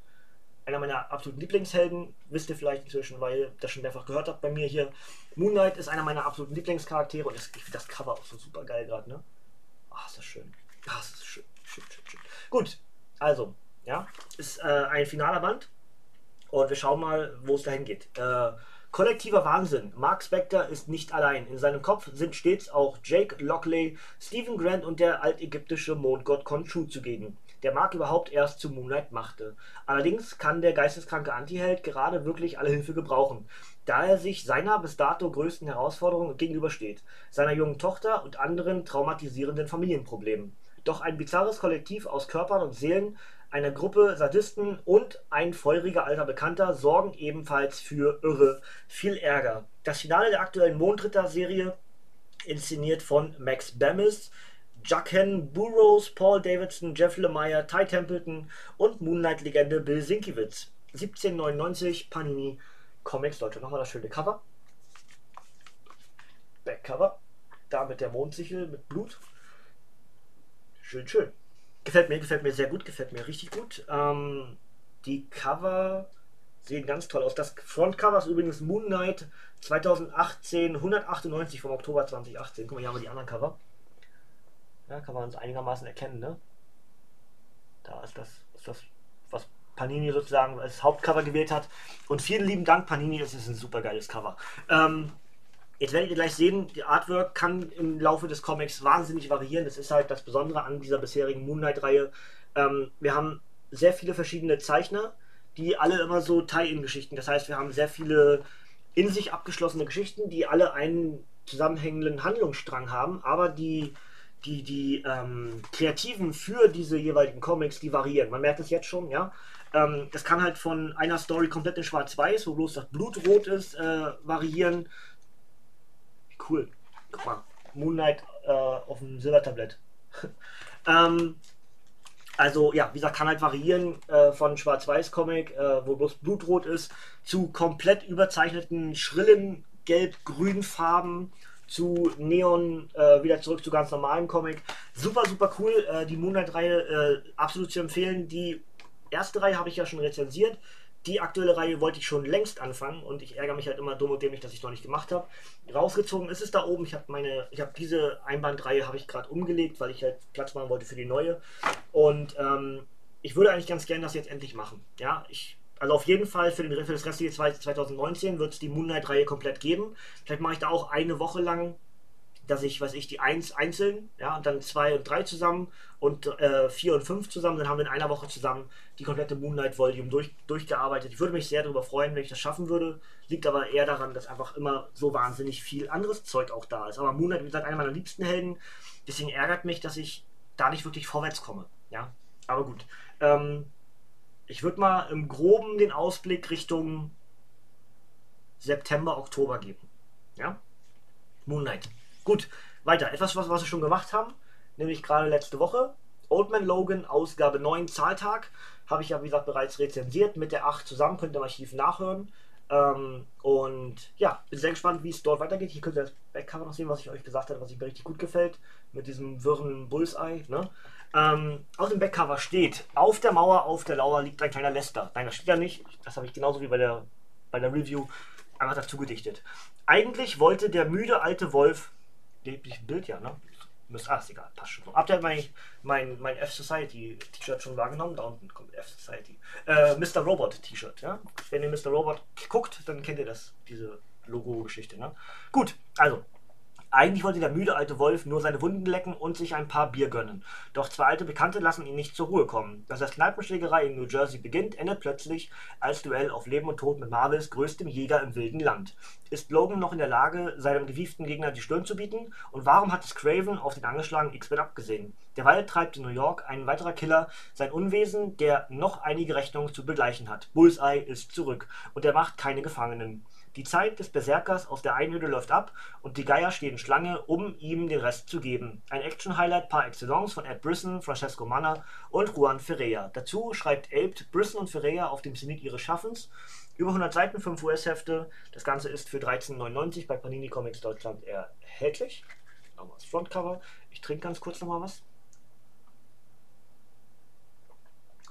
Einer meiner absoluten Lieblingshelden, wisst ihr vielleicht inzwischen, weil ihr das schon mehrfach gehört habt bei mir hier. Moon Knight ist einer meiner absoluten Lieblingscharaktere und ich finde das Cover auch so super geil gerade, ne? Ah, ist das schön. Ah, ist das schön. Schön, schön, schön. Gut, also, ja, ist äh, ein finaler Band und wir schauen mal, wo es dahin geht. Äh, kollektiver Wahnsinn. Mark Spector ist nicht allein. In seinem Kopf sind stets auch Jake Lockley, Stephen Grant und der altägyptische Mondgott Khonshu zugegen, der Mark überhaupt erst zu Moonlight machte. Allerdings kann der geisteskranke Antiheld gerade wirklich alle Hilfe gebrauchen, da er sich seiner bis dato größten Herausforderung gegenübersteht, seiner jungen Tochter und anderen traumatisierenden Familienproblemen. Doch ein bizarres Kollektiv aus Körpern und Seelen, eine Gruppe Sadisten und ein feuriger alter Bekannter sorgen ebenfalls für irre viel Ärger. Das Finale der aktuellen Mondritter-Serie, inszeniert von Max Bemis, Jaqen Burroughs, Paul Davidson, Jeff Lemire, Ty Templeton und Moonlight-Legende Bill Sinkiewicz. 1799 Panini Comics Deutschland. Nochmal das schöne Cover. Backcover. Da mit der Mondsichel mit Blut. Schön, schön. Gefällt mir, gefällt mir sehr gut, gefällt mir richtig gut. Ähm, die Cover sehen ganz toll aus. Das Frontcover ist übrigens Moon Knight 2018, 198 vom Oktober 2018. Guck mal, hier haben wir die anderen Cover. Ja, kann man uns einigermaßen erkennen, ne? Da ist das, ist das, was Panini sozusagen als Hauptcover gewählt hat. Und vielen lieben Dank, Panini, es ist ein super geiles Cover. Ähm, Jetzt werdet ihr gleich sehen, die Artwork kann im Laufe des Comics wahnsinnig variieren. Das ist halt das Besondere an dieser bisherigen Moonlight-Reihe. Ähm, wir haben sehr viele verschiedene Zeichner, die alle immer so Tie-In-Geschichten. Das heißt, wir haben sehr viele in sich abgeschlossene Geschichten, die alle einen zusammenhängenden Handlungsstrang haben, aber die, die, die ähm, Kreativen für diese jeweiligen Comics, die variieren. Man merkt es jetzt schon, ja. Ähm, das kann halt von einer Story komplett in Schwarz-Weiß, wo bloß das Blut rot ist, äh, variieren cool. Guck mal, Moonlight äh, auf dem Silbertablett. <laughs> ähm, also ja, wie gesagt, kann halt variieren äh, von Schwarz-Weiß-Comic, äh, wo bloß Blutrot ist, zu komplett überzeichneten, schrillen gelb-grün Farben, zu Neon, äh, wieder zurück zu ganz normalen Comic. Super, super cool. Äh, die Moonlight-Reihe äh, absolut zu empfehlen. Die erste Reihe habe ich ja schon rezensiert die aktuelle Reihe wollte ich schon längst anfangen und ich ärgere mich halt immer dumm und dämlich, dass ich es noch nicht gemacht habe. Rausgezogen ist es da oben. Ich habe meine, ich habe diese Einbandreihe habe ich gerade umgelegt, weil ich halt Platz machen wollte für die neue. Und ähm, ich würde eigentlich ganz gerne das jetzt endlich machen. Ja, ich also auf jeden Fall für, den, für das restliche 2019 wird es die Moonlight-Reihe komplett geben. Vielleicht mache ich da auch eine Woche lang dass ich, weiß ich, die 1 einzeln, ja, und dann 2 und 3 zusammen und 4 äh, und 5 zusammen. Dann haben wir in einer Woche zusammen die komplette Moonlight Volume durch, durchgearbeitet. Ich würde mich sehr darüber freuen, wenn ich das schaffen würde. Liegt aber eher daran, dass einfach immer so wahnsinnig viel anderes Zeug auch da ist. Aber Moonlight, wie gesagt, einer meiner liebsten Helden. Deswegen ärgert mich, dass ich da nicht wirklich vorwärts komme. Ja, aber gut. Ähm, ich würde mal im Groben den Ausblick Richtung September, Oktober geben. Ja? Moonlight. Gut, weiter. Etwas, was, was wir schon gemacht haben, nämlich gerade letzte Woche. Old Man Logan, Ausgabe 9, Zahltag. Habe ich ja, wie gesagt, bereits rezensiert. Mit der 8 zusammen könnt ihr im Archiv nachhören. Ähm, und ja, bin sehr gespannt, wie es dort weitergeht. Hier könnt ihr das Backcover noch sehen, was ich euch gesagt habe, was mir richtig gut gefällt. Mit diesem wirren Bullseye. Ne? Ähm, auf dem Backcover steht, auf der Mauer, auf der Lauer liegt ein kleiner Lester. Nein, das steht ja nicht. Das habe ich genauso wie bei der, bei der Review einfach dazu gedichtet. Eigentlich wollte der müde alte Wolf, Bild ja, ne? ah, ist egal, passt schon. Habt ihr mein, mein, mein F-Society-T-Shirt schon wahrgenommen? Da unten kommt F-Society. Äh, Mr. Robot-T-Shirt, ja? Wenn ihr Mr. Robot guckt, dann kennt ihr das, diese Logo-Geschichte, ne? Gut, also, eigentlich wollte der müde alte Wolf nur seine Wunden lecken und sich ein paar Bier gönnen. Doch zwei alte Bekannte lassen ihn nicht zur Ruhe kommen. Dass das Kneipenschlägerei in New Jersey beginnt, endet plötzlich als Duell auf Leben und Tod mit Marvels größtem Jäger im wilden Land. Ist Logan noch in der Lage, seinem gewieften Gegner die Stirn zu bieten? Und warum hat es Craven auf den angeschlagenen X-Men abgesehen? Derweil treibt in New York ein weiterer Killer sein Unwesen, der noch einige Rechnungen zu begleichen hat. Bullseye ist zurück und er macht keine Gefangenen. Die Zeit des Berserkers aus der Einöde läuft ab und die Geier stehen Schlange, um ihm den Rest zu geben. Ein Action-Highlight par excellence von Ed Brisson, Francesco Manna und Juan Ferreira. Dazu schreibt Elbt Brisson und Ferreira auf dem Zenit ihres Schaffens. Über 100 Seiten, 5 US-Hefte. Das Ganze ist für 13,99 bei Panini Comics Deutschland erhältlich. Nochmal das Frontcover. Ich trinke ganz kurz nochmal was.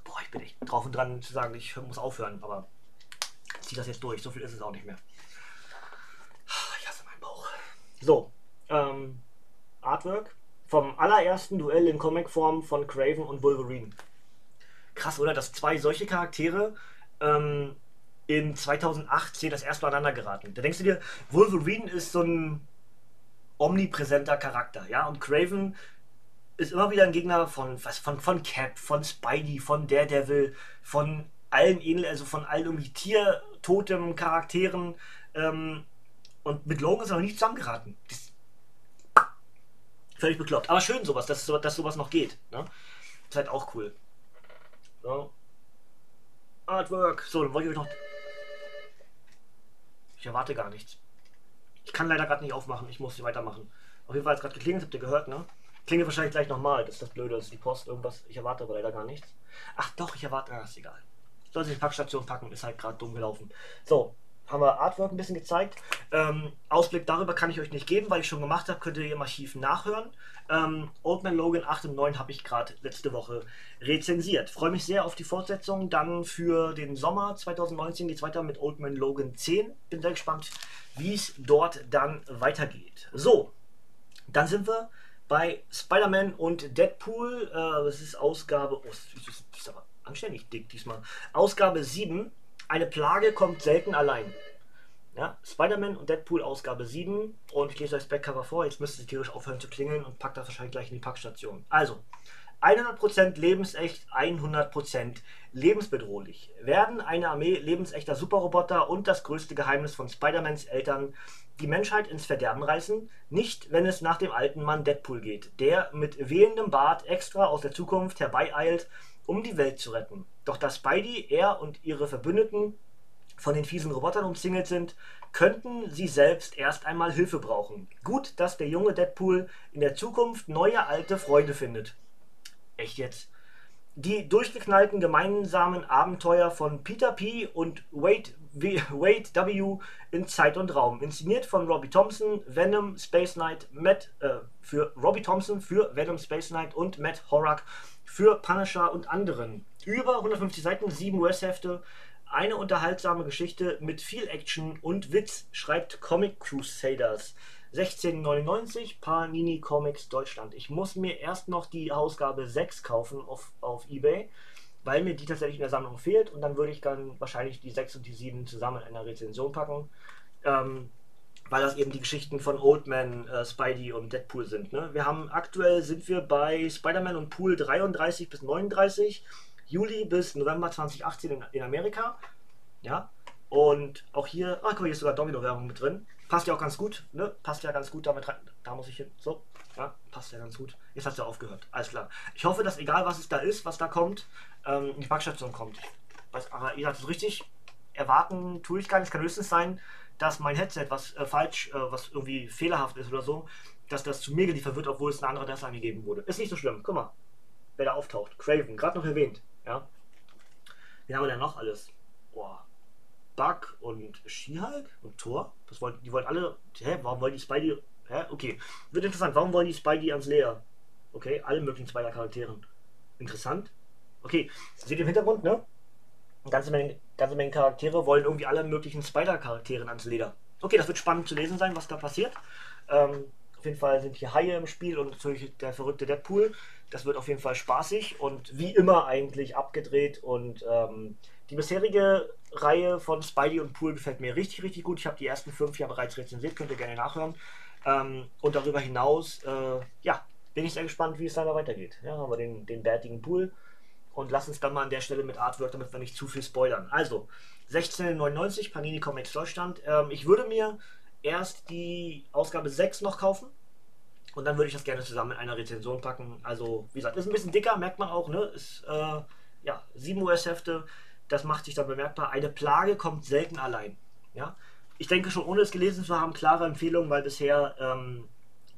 Boah, ich bin echt drauf und dran zu sagen, ich muss aufhören, aber ziehe das jetzt durch. So viel ist es auch nicht mehr. Ich hasse meinen Bauch. So, ähm, Artwork vom allerersten Duell in Comicform von Craven und Wolverine. Krass, oder? Dass zwei solche Charaktere ähm, in 2018 das erste Mal aneinander geraten. Da denkst du dir, Wolverine ist so ein omnipräsenter Charakter, ja, und Craven ist immer wieder ein Gegner von, was, von, von Cap, von Spidey, von Daredevil, von allen ähnlich, also von allen irgendwie Tiertotem Charakteren. Ähm, und mit Logan ist er noch nicht zusammengeraten. Das völlig bekloppt. Aber schön sowas, dass, dass sowas noch geht. Ne? Ist halt auch cool. So. Artwork. So, dann wollte ich euch noch. Ich erwarte gar nichts. Ich kann leider gerade nicht aufmachen, ich muss hier weitermachen. Auf jeden Fall hat es gerade geklingelt, habt ihr gehört, ne? Klingelt wahrscheinlich gleich nochmal, das ist das Blöde, das ist die Post, irgendwas. Ich erwarte aber leider gar nichts. Ach doch, ich erwarte, ah, ist egal. Soll sich in die Packstation packen, ist halt gerade dumm gelaufen. So, haben wir Artwork ein bisschen gezeigt. Ähm, Ausblick darüber kann ich euch nicht geben, weil ich schon gemacht habe, könnt ihr im Archiv nachhören. Ähm, Old Man Logan 8 und 9 habe ich gerade letzte Woche rezensiert. Freue mich sehr auf die Fortsetzung. Dann für den Sommer 2019 geht es weiter mit Old Man Logan 10. Bin sehr gespannt, wie es dort dann weitergeht. So, dann sind wir bei Spider-Man und Deadpool. Äh, das ist Ausgabe. Oh, das anständig dick diesmal. Ausgabe 7. Eine Plage kommt selten allein. Ja, Spider-Man und Deadpool Ausgabe 7. Und ich lese das Backcover vor. Jetzt müsste es tierisch aufhören zu klingeln und packt das wahrscheinlich gleich in die Packstation. Also, 100% lebensecht, 100% lebensbedrohlich. Werden eine Armee lebensechter Superroboter und das größte Geheimnis von Spider-Mans Eltern die Menschheit ins Verderben reißen? Nicht, wenn es nach dem alten Mann Deadpool geht, der mit wehendem Bart extra aus der Zukunft herbeieilt, um die Welt zu retten. Doch da Spidey, er und ihre Verbündeten von den fiesen Robotern umzingelt sind, könnten sie selbst erst einmal Hilfe brauchen. Gut, dass der junge Deadpool in der Zukunft neue alte Freunde findet. Echt jetzt? Die durchgeknallten gemeinsamen Abenteuer von Peter P. und Wade, w, Wade W. in Zeit und Raum. Inszeniert von Robbie Thompson, Venom, Space Knight, Matt, äh, für Robbie Thompson für Venom, Space Knight und Matt Horak für Punisher und anderen. Über 150 Seiten, 7 US-Hefte, eine unterhaltsame Geschichte mit viel Action und Witz, schreibt Comic Crusaders. 16,99 Panini Comics Deutschland. Ich muss mir erst noch die Ausgabe 6 kaufen auf, auf Ebay, weil mir die tatsächlich in der Sammlung fehlt und dann würde ich dann wahrscheinlich die 6 und die 7 zusammen in einer Rezension packen. Ähm, weil das eben die Geschichten von Oldman, äh, Spidey und Deadpool sind. Ne? Wir haben aktuell sind wir bei Spider-Man und Pool 33 bis 39, Juli bis November 2018 in, in Amerika. Ja. Und auch hier, ach guck mal, hier ist sogar Domino-Werbung mit drin. Passt ja auch ganz gut, ne? Passt ja ganz gut damit rein. Da muss ich hin. So, ja, passt ja ganz gut. Jetzt es ja aufgehört. Alles klar. Ich hoffe, dass egal was es da ist, was da kommt, ähm, die Packstation kommt. Ich weiß, aber ihr sagt es richtig. Erwarten tue ich gar nicht. Es kann höchstens sein, dass mein Headset was äh, falsch, äh, was irgendwie fehlerhaft ist oder so, dass das zu mir geliefert wird, obwohl es eine andere Adresse angegeben wurde. Ist nicht so schlimm. Guck mal, wer da auftaucht. Craven, gerade noch erwähnt. Ja. Wen haben wir noch alles? Boah. Bug und She-Hulk und Thor. Das wollen, die wollen alle. Hä? Warum wollen die Spidey. Hä? Okay. Wird interessant. Warum wollen die Spidey ans Leer? Okay, alle möglichen Spider-Charakteren. Interessant. Okay, seht ihr im Hintergrund, ne? Eine ganze Menge, ganze Menge Charaktere wollen irgendwie alle möglichen Spider-Charakteren ans Leder. Okay, das wird spannend zu lesen sein, was da passiert. Ähm, auf jeden Fall sind hier Haie im Spiel und natürlich der verrückte Deadpool. Das wird auf jeden Fall spaßig und wie immer eigentlich abgedreht. Und ähm, die bisherige Reihe von Spidey und Pool gefällt mir richtig, richtig gut. Ich habe die ersten fünf ja bereits rezensiert, könnt ihr gerne nachhören. Ähm, und darüber hinaus, äh, ja, bin ich sehr gespannt, wie es dann da weitergeht. Ja, haben wir den, den bärtigen Pool. Und lass uns dann mal an der Stelle mit Artwork, damit wir nicht zu viel spoilern. Also, 1699 Panini Comics Deutschland. Ähm, ich würde mir erst die Ausgabe 6 noch kaufen. Und dann würde ich das gerne zusammen in einer Rezension packen. Also, wie gesagt, ist ein bisschen dicker, merkt man auch, ne? Ist, äh, ja, 7 US-Hefte. Das macht sich dann bemerkbar. Eine Plage kommt selten allein. Ja? Ich denke schon, ohne es gelesen zu haben, klare Empfehlung, weil bisher ähm,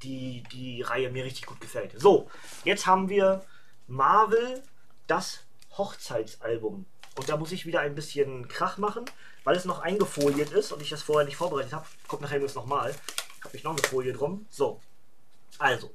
die, die Reihe mir richtig gut gefällt. So, jetzt haben wir Marvel, das Hochzeitsalbum. Und da muss ich wieder ein bisschen Krach machen, weil es noch eingefoliert ist und ich das vorher nicht vorbereitet habe. Kommt nachher übrigens nochmal. Habe ich noch eine Folie drum. So, also,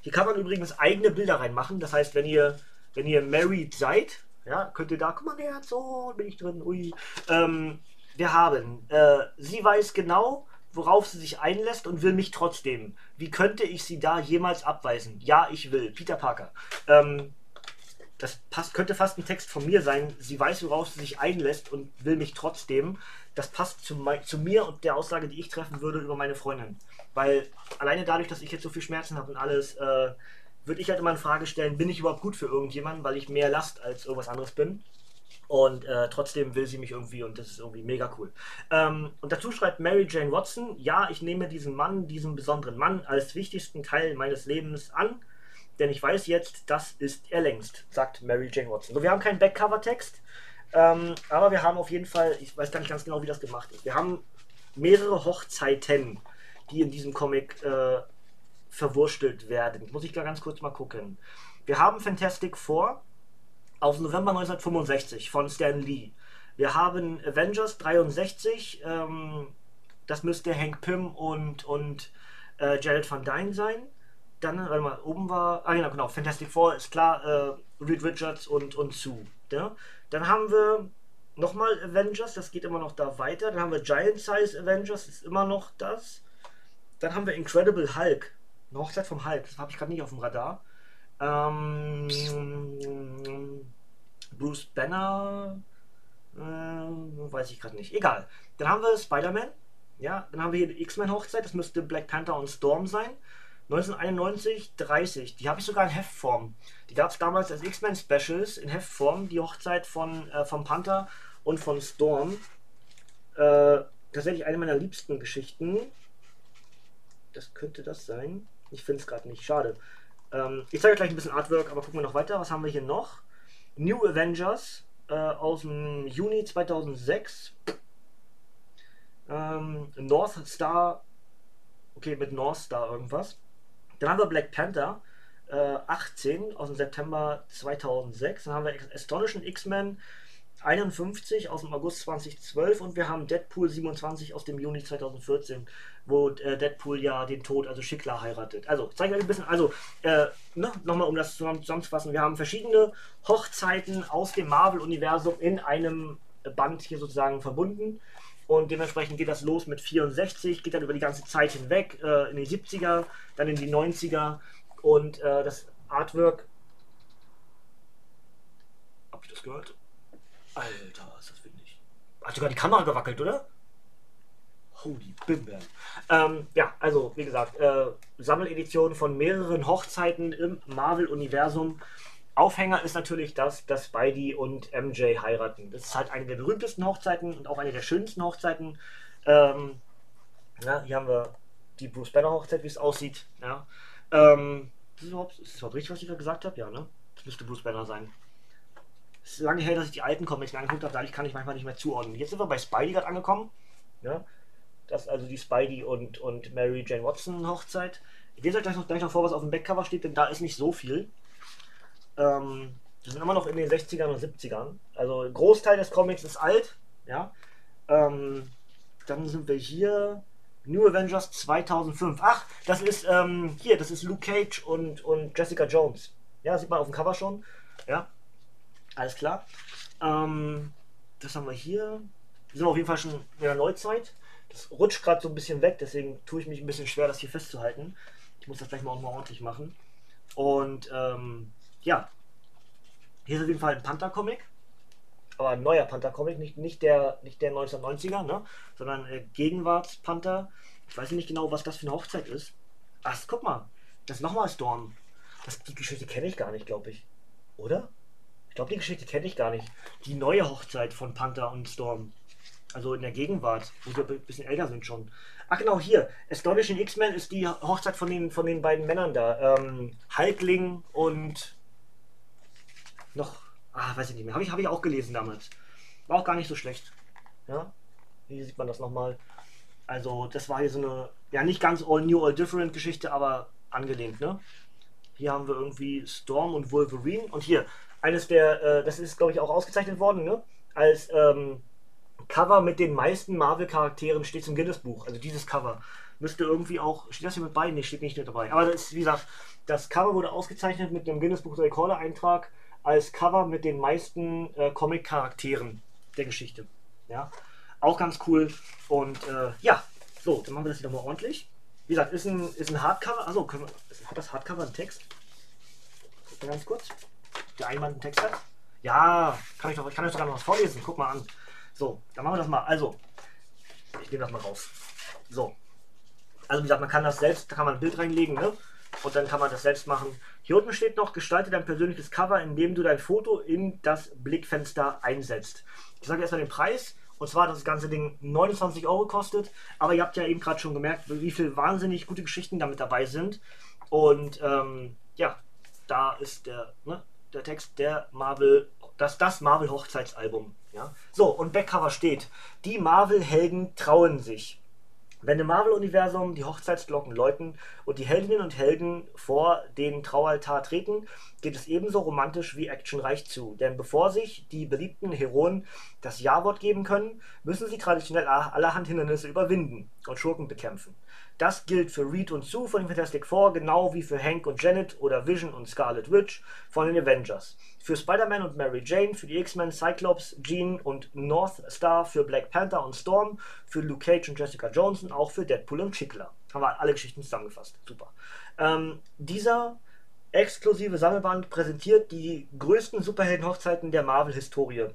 hier kann man übrigens eigene Bilder reinmachen. Das heißt, wenn ihr, wenn ihr married seid, ja, könnt ihr da, guck mal, der hat so, bin ich drin, ui. Ähm, wir haben, äh, sie weiß genau, worauf sie sich einlässt und will mich trotzdem. Wie könnte ich sie da jemals abweisen? Ja, ich will. Peter Parker. Ähm, das passt, könnte fast ein Text von mir sein. Sie weiß, worauf sie sich einlässt und will mich trotzdem. Das passt zu, zu, mir und der Aussage, die ich treffen würde über meine Freundin. Weil alleine dadurch, dass ich jetzt so viel Schmerzen habe und alles, äh, würde ich halt immer in Frage stellen, bin ich überhaupt gut für irgendjemanden, weil ich mehr Last als irgendwas anderes bin. Und äh, trotzdem will sie mich irgendwie und das ist irgendwie mega cool. Ähm, und dazu schreibt Mary Jane Watson, ja, ich nehme diesen Mann, diesen besonderen Mann als wichtigsten Teil meines Lebens an denn ich weiß jetzt, das ist er längst, sagt Mary Jane Watson. So, wir haben keinen Backcover-Text, ähm, aber wir haben auf jeden Fall, ich weiß gar nicht ganz genau, wie das gemacht ist. Wir haben mehrere Hochzeiten, die in diesem Comic äh, verwurstelt werden. Muss ich da ganz kurz mal gucken. Wir haben Fantastic Four aus November 1965 von Stan Lee. Wir haben Avengers 63, ähm, das müsste Hank Pym und, und äh, Jared Van Dyne sein dann, warte mal, oben war, ah genau, genau, Fantastic Four ist klar, äh, Reed Richards und, und Sue. Ja? Dann haben wir nochmal Avengers, das geht immer noch da weiter. Dann haben wir Giant Size Avengers, ist immer noch das. Dann haben wir Incredible Hulk, eine Hochzeit vom Hulk, das habe ich gerade nicht auf dem Radar. Ähm, Bruce Banner, äh, weiß ich gerade nicht. Egal. Dann haben wir Spider-Man, ja, dann haben wir hier die X-Men Hochzeit, das müsste Black Panther und Storm sein. 1991, 30. Die habe ich sogar in Heftform. Die gab es damals als X-Men Specials in Heftform. Die Hochzeit von äh, vom Panther und von Storm. Äh, tatsächlich eine meiner liebsten Geschichten. Das könnte das sein. Ich finde es gerade nicht. Schade. Ähm, ich zeige gleich ein bisschen Artwork, aber gucken wir noch weiter. Was haben wir hier noch? New Avengers äh, aus dem Juni 2006. Ähm, North Star. Okay, mit North Star irgendwas. Dann haben wir Black Panther äh, 18 aus dem September 2006. Dann haben wir Astonishing X-Men 51 aus dem August 2012 und wir haben Deadpool 27 aus dem Juni 2014, wo äh, Deadpool ja den Tod, also Schickler heiratet. Also, zeige euch ein bisschen, also, äh, ne, nochmal um das zusammenzufassen, wir haben verschiedene Hochzeiten aus dem Marvel-Universum in einem Band hier sozusagen verbunden. Und dementsprechend geht das los mit 64, geht dann über die ganze Zeit hinweg, äh, in die 70er, dann in die 90er. Und äh, das Artwork. Habt ihr das gehört? Alter, ist das windig. Hat sogar die Kamera gewackelt, oder? Holy Bimber. Ähm, ja, also wie gesagt, äh, Sammeledition von mehreren Hochzeiten im Marvel-Universum. Aufhänger ist natürlich das, dass Spidey und MJ heiraten. Das ist halt eine der berühmtesten Hochzeiten und auch eine der schönsten Hochzeiten. Ähm, ja, hier haben wir die Bruce Banner Hochzeit, wie es aussieht. Ja. Ähm, ist, das überhaupt, ist das überhaupt richtig, was ich gerade gesagt habe? Ja, ne? Das müsste Bruce Banner sein. Es ist lange her, dass ich die alten Comics mir angeguckt habe, dadurch kann ich manchmal nicht mehr zuordnen. Jetzt sind wir bei Spidey gerade angekommen. Ja. Das ist also die Spidey und, und Mary Jane Watson Hochzeit. Ich lese euch gleich noch, gleich noch vor, was auf dem Backcover steht, denn da ist nicht so viel. Ähm, wir sind immer noch in den 60ern und 70ern. Also ein Großteil des Comics ist alt. Ja. Ähm, dann sind wir hier. New Avengers 2005. Ach, das ist ähm, hier, das ist Luke Cage und, und Jessica Jones. Ja, sieht man auf dem Cover schon. Ja, alles klar. Ähm, das haben wir hier. Wir sind auf jeden Fall schon in der Neuzeit. Das rutscht gerade so ein bisschen weg, deswegen tue ich mich ein bisschen schwer, das hier festzuhalten. Ich muss das gleich mal ordentlich machen. Und ähm, ja, hier ist auf jeden Fall ein Panther-Comic. Aber ein neuer Panther-Comic, nicht, nicht, der, nicht der 1990er, ne? sondern äh, Gegenwarts-Panther. Ich weiß nicht genau, was das für eine Hochzeit ist. Ach, guck mal, das ist nochmal Storm. Das, die Geschichte kenne ich gar nicht, glaube ich. Oder? Ich glaube, die Geschichte kenne ich gar nicht. Die neue Hochzeit von Panther und Storm. Also in der Gegenwart, wo sie ein bisschen älter sind schon. Ach genau, hier. Astonishing X-Men ist die Hochzeit von den, von den beiden Männern da. Ähm, Halkling und noch, ah, weiß ich nicht mehr. Habe ich, hab ich auch gelesen damals. War auch gar nicht so schlecht. Ja, hier sieht man das nochmal. Also das war hier so eine, ja nicht ganz all new, all different Geschichte, aber angelehnt, ne? Hier haben wir irgendwie Storm und Wolverine. Und hier, eines der, äh, das ist glaube ich auch ausgezeichnet worden, ne? Als ähm, Cover mit den meisten Marvel-Charakteren steht im Guinness-Buch. Also dieses Cover. Müsste irgendwie auch, steht das hier mit bei? Ne, steht nicht mit dabei. Aber das ist, wie gesagt, das Cover wurde ausgezeichnet mit dem Guinness-Buch Rekorder-Eintrag als Cover mit den meisten äh, Comic-Charakteren der Geschichte. Ja, auch ganz cool. Und äh, ja, so, dann machen wir das wieder mal ordentlich. Wie gesagt, ist ein, ist ein Hardcover. Also hat das Hardcover einen Text? Guck mal ganz kurz. Der Einband einen Text hat. Ja, kann ich doch, ich kann euch sogar noch was vorlesen. Guck mal an. So, dann machen wir das mal. Also, ich nehme das mal raus. So. Also wie gesagt, man kann das selbst, da kann man ein Bild reinlegen, ne? Und dann kann man das selbst machen. Hier unten steht noch, gestalte dein persönliches Cover, indem du dein Foto in das Blickfenster einsetzt. Ich sage erstmal den Preis. Und zwar, dass das ganze Ding 29 Euro kostet. Aber ihr habt ja eben gerade schon gemerkt, wie viele wahnsinnig gute Geschichten damit dabei sind. Und ähm, ja, da ist der, ne, der Text der Marvel, das, das Marvel Hochzeitsalbum. Ja? So, und Backcover steht, die Marvel-Helden trauen sich. Wenn im Marvel-Universum die Hochzeitsglocken läuten und die Heldinnen und Helden vor den Traualtar treten, geht es ebenso romantisch wie actionreich zu. Denn bevor sich die beliebten Heroen das Ja-Wort geben können, müssen sie traditionell allerhand Hindernisse überwinden und Schurken bekämpfen. Das gilt für Reed und Sue von den Fantastic Four, genau wie für Hank und Janet oder Vision und Scarlet Witch von den Avengers. Für Spider-Man und Mary Jane, für die X-Men, Cyclops, Jean und North Star, für Black Panther und Storm, für Luke Cage und Jessica Jones auch für Deadpool und Schickler. Haben wir alle Geschichten zusammengefasst. Super. Ähm, dieser exklusive Sammelband präsentiert die größten Superhelden-Hochzeiten der Marvel-Historie.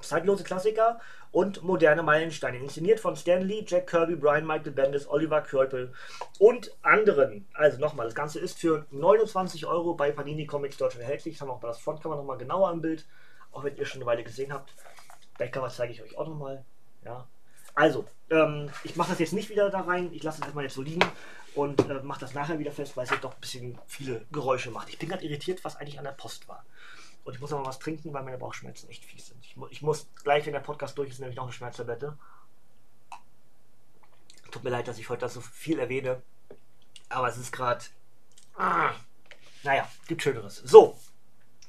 Zeitlose Klassiker und moderne Meilensteine, inszeniert von Stan Lee, Jack Kirby, Brian Michael Bendis, Oliver Köpel und anderen. Also nochmal, das Ganze ist für 29 Euro bei Panini Comics Deutschland erhältlich. Das haben auch bei das Frontcover nochmal genauer im Bild, auch wenn ihr schon eine Weile gesehen habt. Backcover zeige ich euch auch nochmal. Ja. Also, ähm, ich mache das jetzt nicht wieder da rein, ich lasse es erstmal jetzt so liegen und äh, mache das nachher wieder fest, weil es jetzt doch ein bisschen viele Geräusche macht. Ich bin gerade irritiert, was eigentlich an der Post war. Und ich muss mal was trinken, weil meine Bauchschmerzen echt fies sind. Ich, ich muss gleich, wenn der Podcast durch ist, nämlich noch eine Schmerztablette. Tut mir leid, dass ich heute das so viel erwähne. Aber es ist gerade. Ah, naja, gibt Schöneres. So.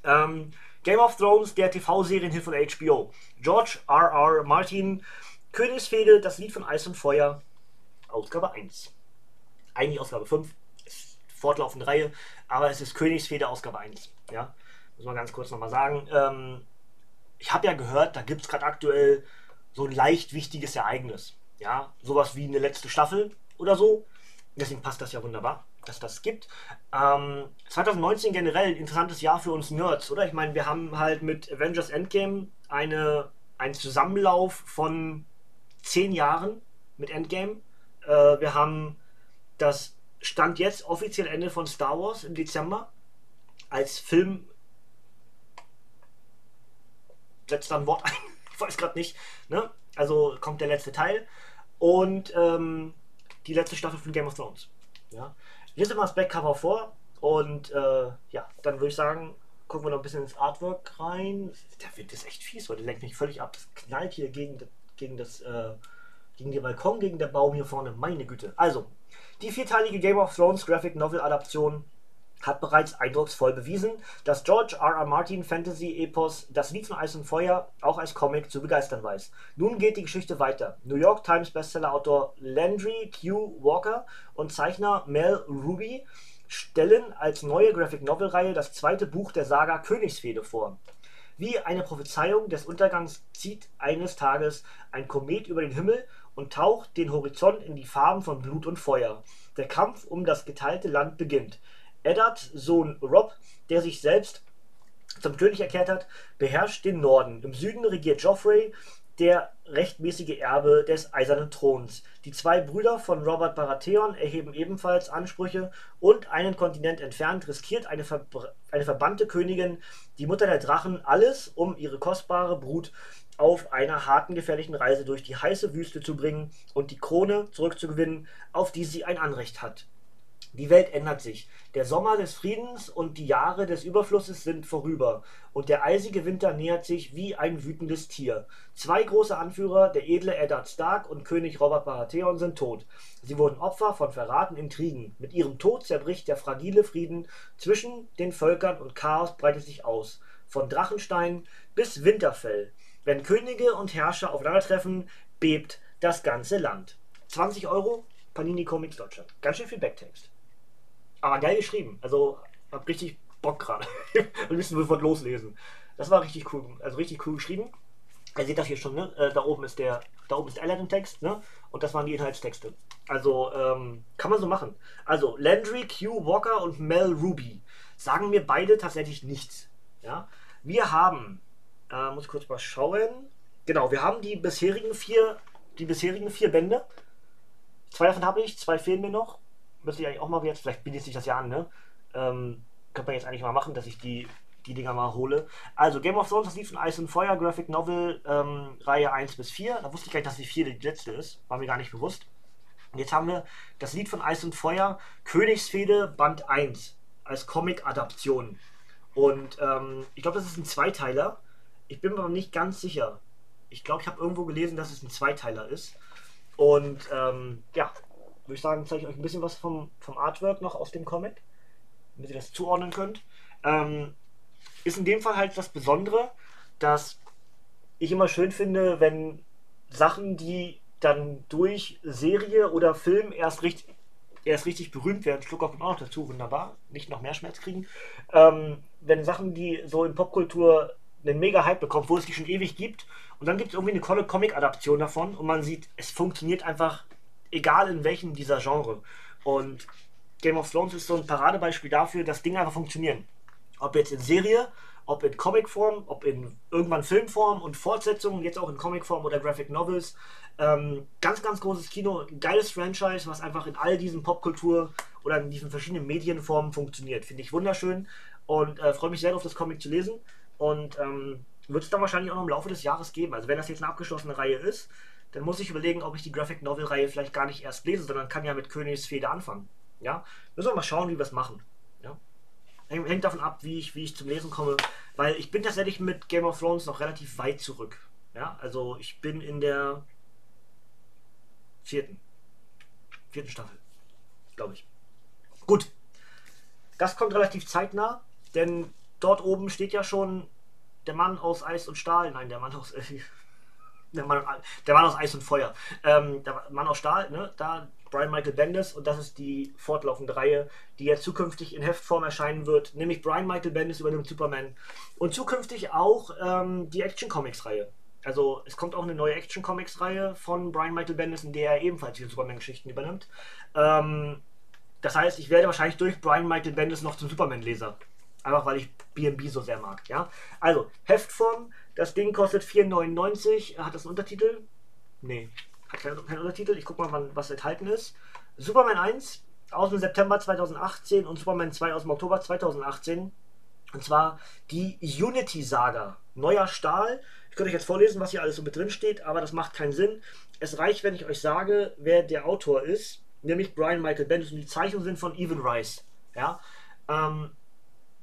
Ähm, Game of Thrones, der TV-Serienhit von HBO. George R. R. Martin, Königsfehde, das Lied von Eis und Feuer. Ausgabe 1. Eigentlich Ausgabe 5. Ist fortlaufende Reihe, aber es ist Königsfehde Ausgabe 1. Ja muss man ganz kurz nochmal sagen. Ähm, ich habe ja gehört, da gibt es gerade aktuell so ein leicht wichtiges Ereignis. Ja, sowas wie eine letzte Staffel oder so. Deswegen passt das ja wunderbar, dass das gibt. Ähm, 2019 generell ein interessantes Jahr für uns Nerds, oder? Ich meine, wir haben halt mit Avengers Endgame eine, einen Zusammenlauf von zehn Jahren mit Endgame. Äh, wir haben das Stand jetzt offiziell Ende von Star Wars im Dezember als Film. Setzt da ein Wort <laughs> ein, ich weiß gerade nicht. Ne? Also kommt der letzte Teil und ähm, die letzte Staffel von Game of Thrones. Ja? Hier sind wir das Backcover vor und äh, ja, dann würde ich sagen, gucken wir noch ein bisschen ins Artwork rein. Der Wind ist echt fies heute, lenkt mich völlig ab. Das knallt hier gegen, gegen das äh, gegen den Balkon, gegen den Baum hier vorne. Meine Güte. Also, die vierteilige Game of Thrones Graphic Novel Adaption hat bereits eindrucksvoll bewiesen, dass George R. R. Martin Fantasy-Epos Das Lied von Eis und Feuer auch als Comic zu begeistern weiß. Nun geht die Geschichte weiter. New York Times Bestseller-Autor Landry Q. Walker und Zeichner Mel Ruby stellen als neue Graphic Novel-Reihe das zweite Buch der Saga Königsfehde vor. Wie eine Prophezeiung des Untergangs zieht eines Tages ein Komet über den Himmel und taucht den Horizont in die Farben von Blut und Feuer. Der Kampf um das geteilte Land beginnt. Eddard, Sohn Rob, der sich selbst zum König erklärt hat, beherrscht den Norden. Im Süden regiert Joffrey, der rechtmäßige Erbe des Eisernen Throns. Die zwei Brüder von Robert Baratheon erheben ebenfalls Ansprüche und einen Kontinent entfernt riskiert eine, Ver eine verbannte Königin, die Mutter der Drachen, alles, um ihre kostbare Brut auf einer harten, gefährlichen Reise durch die heiße Wüste zu bringen und die Krone zurückzugewinnen, auf die sie ein Anrecht hat. Die Welt ändert sich. Der Sommer des Friedens und die Jahre des Überflusses sind vorüber, und der eisige Winter nähert sich wie ein wütendes Tier. Zwei große Anführer, der edle Eddard Stark und König Robert Baratheon, sind tot. Sie wurden Opfer von verraten Intrigen. Mit ihrem Tod zerbricht der fragile Frieden zwischen den Völkern und Chaos breitet sich aus. Von Drachenstein bis Winterfell. Wenn Könige und Herrscher aufeinandertreffen, bebt das ganze Land. 20 Euro, Panini Comics Deutschland. Ganz schön viel Backtext. Aber geil geschrieben. Also hab richtig Bock gerade. <laughs> Wir müssen sofort loslesen. Das war richtig cool. Also richtig cool geschrieben. Ihr seht das hier schon, ne? Äh, da oben ist der, da oben ist der Aladdin-Text, ne? Und das waren die Inhaltstexte. Also, ähm, kann man so machen. Also, Landry, Q, Walker und Mel Ruby sagen mir beide tatsächlich nichts. Ja? Wir haben, äh, muss ich kurz mal schauen. Genau, wir haben die bisherigen vier, die bisherigen vier Bände. Zwei davon habe ich, zwei fehlen mir noch müsste ich eigentlich auch mal jetzt, vielleicht bietet sich das ja an, ne? Ähm, könnte man jetzt eigentlich mal machen, dass ich die, die Dinger mal hole. Also, Game of Thrones, das Lied von Eis und Feuer, Graphic Novel, ähm, Reihe 1 bis 4. Da wusste ich gar nicht, dass die 4 die letzte ist. War mir gar nicht bewusst. Und jetzt haben wir das Lied von Eis und Feuer, Königsfehde, Band 1, als Comic-Adaption. Und ähm, ich glaube, das ist ein Zweiteiler. Ich bin mir aber nicht ganz sicher. Ich glaube, ich habe irgendwo gelesen, dass es ein Zweiteiler ist. Und ähm, ja, würde ich sagen, zeige ich euch ein bisschen was vom, vom Artwork noch aus dem Comic, damit ihr das zuordnen könnt. Ähm, ist in dem Fall halt das Besondere, dass ich immer schön finde, wenn Sachen, die dann durch Serie oder Film erst richtig, erst richtig berühmt werden, Schluck auf auch noch dazu, wunderbar, nicht noch mehr Schmerz kriegen. Ähm, wenn Sachen, die so in Popkultur einen mega Hype bekommen, wo es die schon ewig gibt, und dann gibt es irgendwie eine Comic-Adaption davon und man sieht, es funktioniert einfach egal in welchem dieser Genre. Und Game of Thrones ist so ein Paradebeispiel dafür, dass Dinge einfach funktionieren. Ob jetzt in Serie, ob in Comicform, ob in irgendwann Filmform und Fortsetzungen, jetzt auch in Comicform oder Graphic Novels. Ähm, ganz, ganz großes Kino, geiles Franchise, was einfach in all diesen Popkultur oder in diesen verschiedenen Medienformen funktioniert. Finde ich wunderschön und äh, freue mich sehr auf das Comic zu lesen. Und ähm, wird es dann wahrscheinlich auch noch im Laufe des Jahres geben. Also wenn das jetzt eine abgeschlossene Reihe ist, dann muss ich überlegen, ob ich die Graphic Novel Reihe vielleicht gar nicht erst lese, sondern kann ja mit Königsfeder anfangen. Ja, müssen wir mal schauen, wie wir es machen. Ja? Hängt davon ab, wie ich, wie ich zum Lesen komme, weil ich bin tatsächlich mit Game of Thrones noch relativ weit zurück. Ja, also ich bin in der vierten, vierten Staffel, glaube ich. Gut, das kommt relativ zeitnah, denn dort oben steht ja schon der Mann aus Eis und Stahl, nein, der Mann aus, <laughs> äh, der Mann, der Mann aus Eis und Feuer. Ähm, der Mann aus Stahl, ne? Da Brian Michael Bendis und das ist die fortlaufende Reihe, die jetzt zukünftig in Heftform erscheinen wird, nämlich Brian Michael Bendis übernimmt Superman und zukünftig auch ähm, die Action Comics Reihe. Also es kommt auch eine neue Action Comics Reihe von Brian Michael Bendis, in der er ebenfalls die Superman-Geschichten übernimmt. Ähm, das heißt, ich werde wahrscheinlich durch Brian Michael Bendis noch zum Superman-Leser. Einfach weil ich BNB so sehr mag. Ja? Also, Heftform, das Ding kostet 4,99. Hat das einen Untertitel? Nee. hat keinen kein Untertitel. Ich gucke mal, wann, was enthalten ist. Superman 1 aus dem September 2018 und Superman 2 aus dem Oktober 2018. Und zwar die Unity-Saga. Neuer Stahl. Ich könnte euch jetzt vorlesen, was hier alles so mit drin steht, aber das macht keinen Sinn. Es reicht, wenn ich euch sage, wer der Autor ist, nämlich Brian Michael Bendis und die Zeichnungen sind von Evan Rice. Ja, ähm,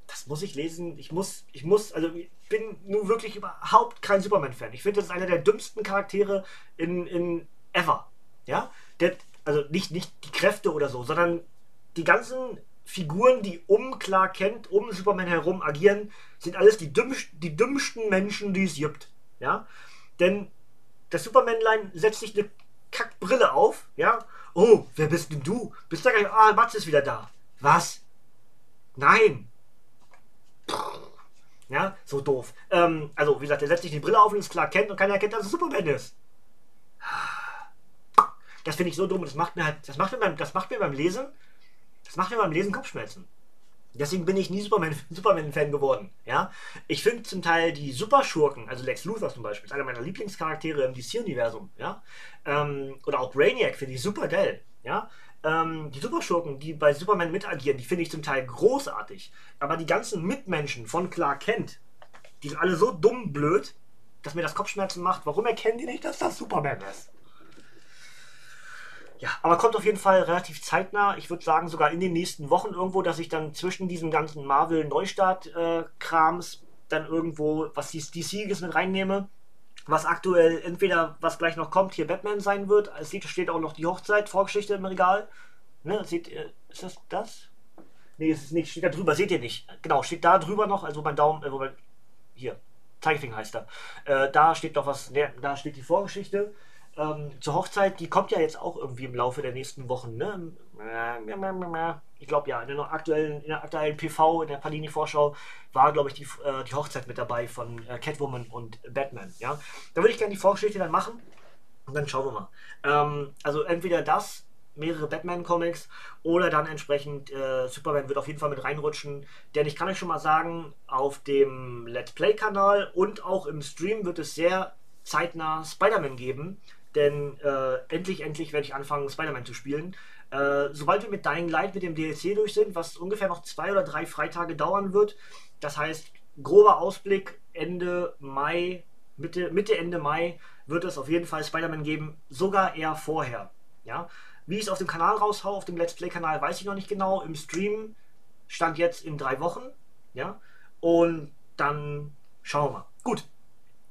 das muss ich lesen. Ich muss, ich muss, also bin nun wirklich überhaupt kein Superman-Fan. Ich finde, das ist einer der dümmsten Charaktere in, in ever. Ja, der, also nicht, nicht die Kräfte oder so, sondern die ganzen Figuren, die um Clark Kent, um Superman herum agieren, sind alles die, dümmsten, die dümmsten Menschen, die es gibt. Ja, denn das Supermanlein setzt sich eine Kackbrille auf, ja. Oh, wer bist denn du? Bist du gar nicht. Ah, Mats ist wieder da. Was? Nein. Ja, so doof. Ähm, also, wie gesagt, er setzt sich die Brille auf und ist klar kennt und keiner erkennt, dass es Superman ist. Das finde ich so dumm. Das macht mir halt, das macht mir beim, das macht mir beim Lesen, das macht mir beim Lesen Kopfschmerzen. Deswegen bin ich nie <laughs> Superman-Fan Superman geworden. Ja? Ich finde zum Teil die Superschurken, also Lex Luthor zum Beispiel, ist einer meiner Lieblingscharaktere im DC-Universum. Ja? Ähm, oder auch Brainiac finde ich super geil. Ja? Ähm, die Superschurken, die bei Superman mitagieren, die finde ich zum Teil großartig. Aber die ganzen Mitmenschen von Clark Kent, die sind alle so dumm blöd, dass mir das Kopfschmerzen macht. Warum erkennen die nicht, dass das Superman ist? Ja, aber kommt auf jeden Fall relativ zeitnah. Ich würde sagen, sogar in den nächsten Wochen irgendwo, dass ich dann zwischen diesen ganzen Marvel-Neustart-Krams dann irgendwo was DCiges mit reinnehme. Was aktuell entweder, was gleich noch kommt, hier Batman sein wird. Es steht auch noch die Hochzeit, Vorgeschichte im Regal. Ne, seht ihr, ist das das? Nee, ist es nicht. Steht da drüber, seht ihr nicht. Genau, steht da drüber noch, also mein Daumen, äh, mein, hier, Zeigefinger heißt er. Äh, da steht noch was, ne, da steht die Vorgeschichte ähm, zur Hochzeit, die kommt ja jetzt auch irgendwie im Laufe der nächsten Wochen. Ne? Ich glaube ja, in der, aktuellen, in der aktuellen PV, in der Panini-Vorschau, war, glaube ich, die, äh, die Hochzeit mit dabei von äh, Catwoman und Batman. Ja? Da würde ich gerne die Vorgeschichte dann machen und dann schauen wir mal. Ähm, also entweder das, mehrere Batman-Comics oder dann entsprechend äh, Superman wird auf jeden Fall mit reinrutschen. Denn ich kann euch schon mal sagen, auf dem Let's Play-Kanal und auch im Stream wird es sehr zeitnah Spider-Man geben. Denn äh, endlich, endlich werde ich anfangen, Spider-Man zu spielen. Äh, sobald wir mit Dying Light mit dem DLC durch sind, was ungefähr noch zwei oder drei Freitage dauern wird, das heißt, grober Ausblick, Ende Mai, Mitte, Mitte, Ende Mai wird es auf jeden Fall Spider-Man geben, sogar eher vorher. Ja? Wie ich es auf dem Kanal raushau, auf dem Let's Play-Kanal, weiß ich noch nicht genau. Im Stream stand jetzt in drei Wochen. Ja? Und dann schauen wir mal. Gut,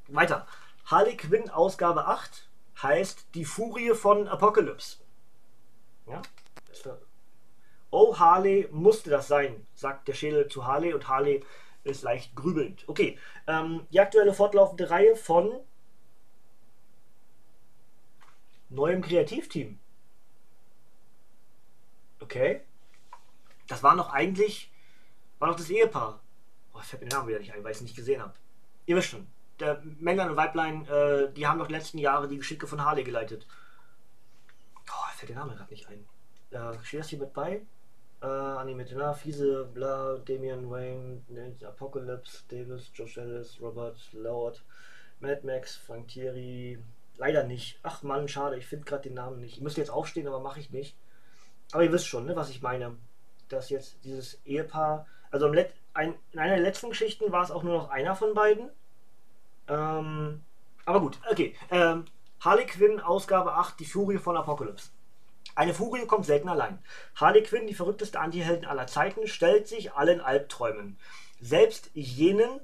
weiter. Harley Quinn Ausgabe 8 heißt Die Furie von Apocalypse. Ja? Oh, Harley, musste das sein, sagt der Schädel zu Harley und Harley ist leicht grübelnd. Okay, ähm, die aktuelle fortlaufende Reihe von neuem Kreativteam. Okay. Das war noch eigentlich, war noch das Ehepaar. Oh, fällt mir der Name wieder nicht ein, weil ich es nicht gesehen habe. Ihr wisst schon der Männlein und Weiblein, äh, die haben doch die letzten Jahre die Geschicke von Harley geleitet. Oh, fällt der Name gerade nicht ein. Äh, hier mit bei? Äh, animierte, na, fiese, bla, Damian Wayne, Apocalypse, Davis, Josh Ellis, Robert, Lord, Mad Max, Frank Thierry. Leider nicht. Ach man, schade, ich finde gerade den Namen nicht. Ich müsste jetzt aufstehen, aber mache ich nicht. Aber ihr wisst schon, ne, was ich meine. Dass jetzt dieses Ehepaar, also ein, in einer der letzten Geschichten war es auch nur noch einer von beiden. Ähm, aber gut, okay. Ähm, Harley Quinn, Ausgabe 8, die Furie von Apocalypse. Eine Furie kommt selten allein. Harley Quinn, die verrückteste Antiheldin aller Zeiten, stellt sich allen Albträumen. Selbst jenen,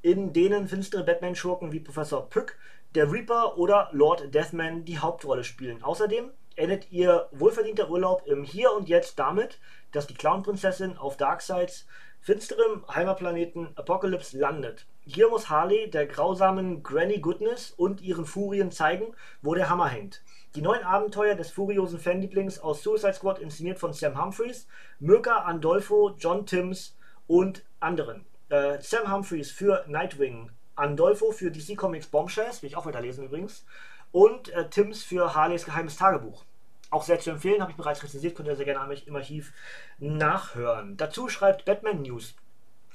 in denen finstere Batman-Schurken wie Professor Pück, der Reaper oder Lord Deathman die Hauptrolle spielen. Außerdem endet ihr wohlverdienter Urlaub im Hier und Jetzt damit, dass die Clownprinzessin auf Darkseids finsterem Heimatplaneten Apocalypse landet. Hier muss Harley der grausamen Granny Goodness und ihren Furien zeigen, wo der Hammer hängt. Die neuen Abenteuer des furiosen Fanlieblings aus Suicide Squad, inszeniert von Sam Humphries, Mirka Andolfo, John Timms und anderen. Äh, Sam Humphries für Nightwing, Andolfo für DC Comics Bombshells, will ich auch weiterlesen übrigens, und äh, Timms für Harleys geheimes Tagebuch. Auch sehr zu empfehlen, habe ich bereits rezensiert, könnt ihr sehr gerne im Archiv nachhören. Dazu schreibt Batman News.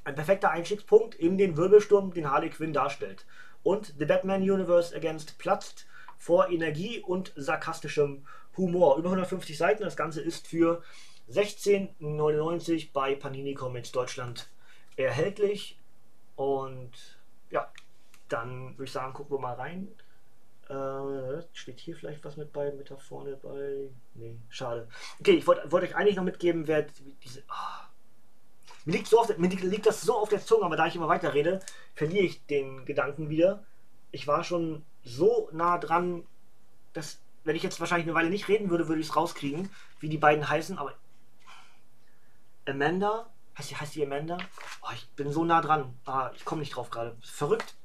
Ein perfekter Einstiegspunkt in den Wirbelsturm, den Harley Quinn darstellt. Und The Batman Universe Against platzt vor Energie und sarkastischem Humor. Über 150 Seiten. Das Ganze ist für 16,99 bei Panini Comics Deutschland erhältlich. Und ja, dann würde ich sagen, gucken wir mal rein. Äh, steht hier vielleicht was mit bei, mit da vorne bei? Nee, schade. Okay, ich wollte wollt euch eigentlich noch mitgeben, wer diese. Oh. Mir, liegt so auf, mir liegt das so auf der Zunge, aber da ich immer weiter rede, verliere ich den Gedanken wieder. Ich war schon so nah dran, dass, wenn ich jetzt wahrscheinlich eine Weile nicht reden würde, würde ich es rauskriegen, wie die beiden heißen, aber. Amanda? Heißt die, heißt die Amanda? Oh, ich bin so nah dran. Ah, ich komme nicht drauf gerade. Verrückt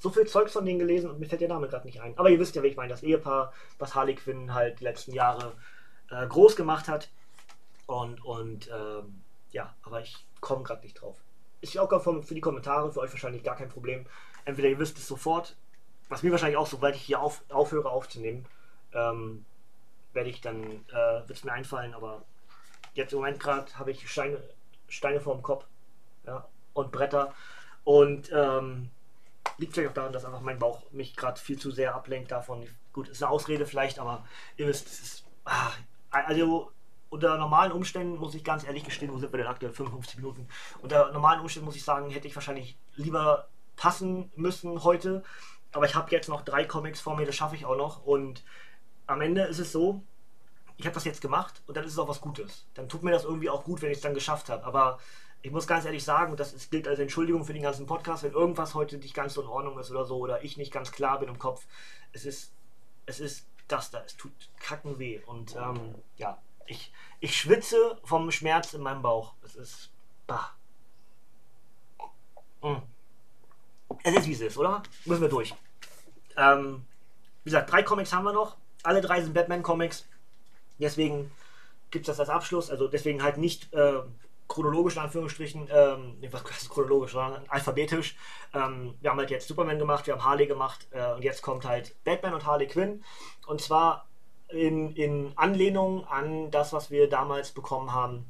so viel Zeugs von denen gelesen und mir fällt der Name gerade nicht ein. Aber ihr wisst ja, wie ich meine, das Ehepaar, was Harley Quinn halt die letzten Jahre äh, groß gemacht hat. Und, und ähm, ja, aber ich komme gerade nicht drauf. Ist ja auch für die Kommentare, für euch wahrscheinlich gar kein Problem. Entweder ihr wisst es sofort, was mir wahrscheinlich auch, sobald ich hier auf, aufhöre aufzunehmen, ähm, werde ich dann, äh, wird es mir einfallen, aber jetzt im Moment gerade habe ich Steine, Steine vor dem Kopf ja, und Bretter. Und ähm, liegt vielleicht auch daran, dass einfach mein Bauch mich gerade viel zu sehr ablenkt davon. Gut, ist eine Ausrede vielleicht, aber ihr wisst, es ist. Ach, also unter normalen Umständen muss ich ganz ehrlich gestehen, wo sind wir denn aktuell? 55 Minuten. Unter normalen Umständen muss ich sagen, hätte ich wahrscheinlich lieber passen müssen heute. Aber ich habe jetzt noch drei Comics vor mir, das schaffe ich auch noch. Und am Ende ist es so, ich habe das jetzt gemacht und dann ist es auch was Gutes. Dann tut mir das irgendwie auch gut, wenn ich es dann geschafft habe. Aber ich muss ganz ehrlich sagen, das ist, gilt als Entschuldigung für den ganzen Podcast, wenn irgendwas heute nicht ganz so in Ordnung ist oder so, oder ich nicht ganz klar bin im Kopf. Es ist, es ist das da, es tut kacken weh. Und ähm, ja, ich, ich schwitze vom Schmerz in meinem Bauch. Es ist. Bah. Mm. Es ist wie es ist, oder? Müssen wir durch. Ähm, wie gesagt, drei Comics haben wir noch. Alle drei sind Batman-Comics. Deswegen gibt es das als Abschluss. Also deswegen halt nicht äh, chronologisch in Anführungsstrichen, ähm, was heißt chronologisch, sondern alphabetisch. Ähm, wir haben halt jetzt Superman gemacht, wir haben Harley gemacht äh, und jetzt kommt halt Batman und Harley Quinn. Und zwar in, in Anlehnung an das, was wir damals bekommen haben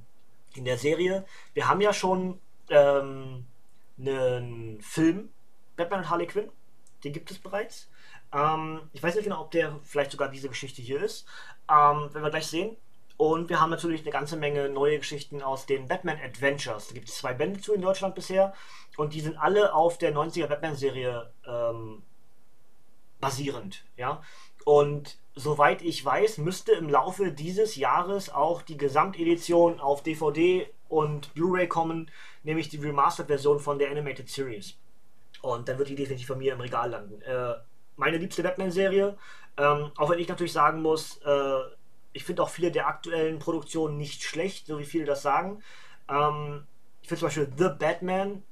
in der Serie. Wir haben ja schon ähm, einen Film, Batman und Harley Quinn, den gibt es bereits. Ähm, ich weiß nicht genau, ob der vielleicht sogar diese Geschichte hier ist. Ähm, werden wir gleich sehen. Und wir haben natürlich eine ganze Menge neue Geschichten aus den Batman Adventures. Da gibt es zwei Bände zu in Deutschland bisher. Und die sind alle auf der 90er Batman-Serie ähm, basierend. Ja? Und soweit ich weiß, müsste im Laufe dieses Jahres auch die Gesamtedition auf DVD und Blu-ray kommen, nämlich die Remastered-Version von der Animated Series. Und dann wird die definitiv von mir im Regal landen. Äh, meine liebste Batman-Serie, ähm, auch wenn ich natürlich sagen muss, äh, ich finde auch viele der aktuellen Produktionen nicht schlecht, so wie viele das sagen. Ähm, ich finde zum Beispiel The Batman,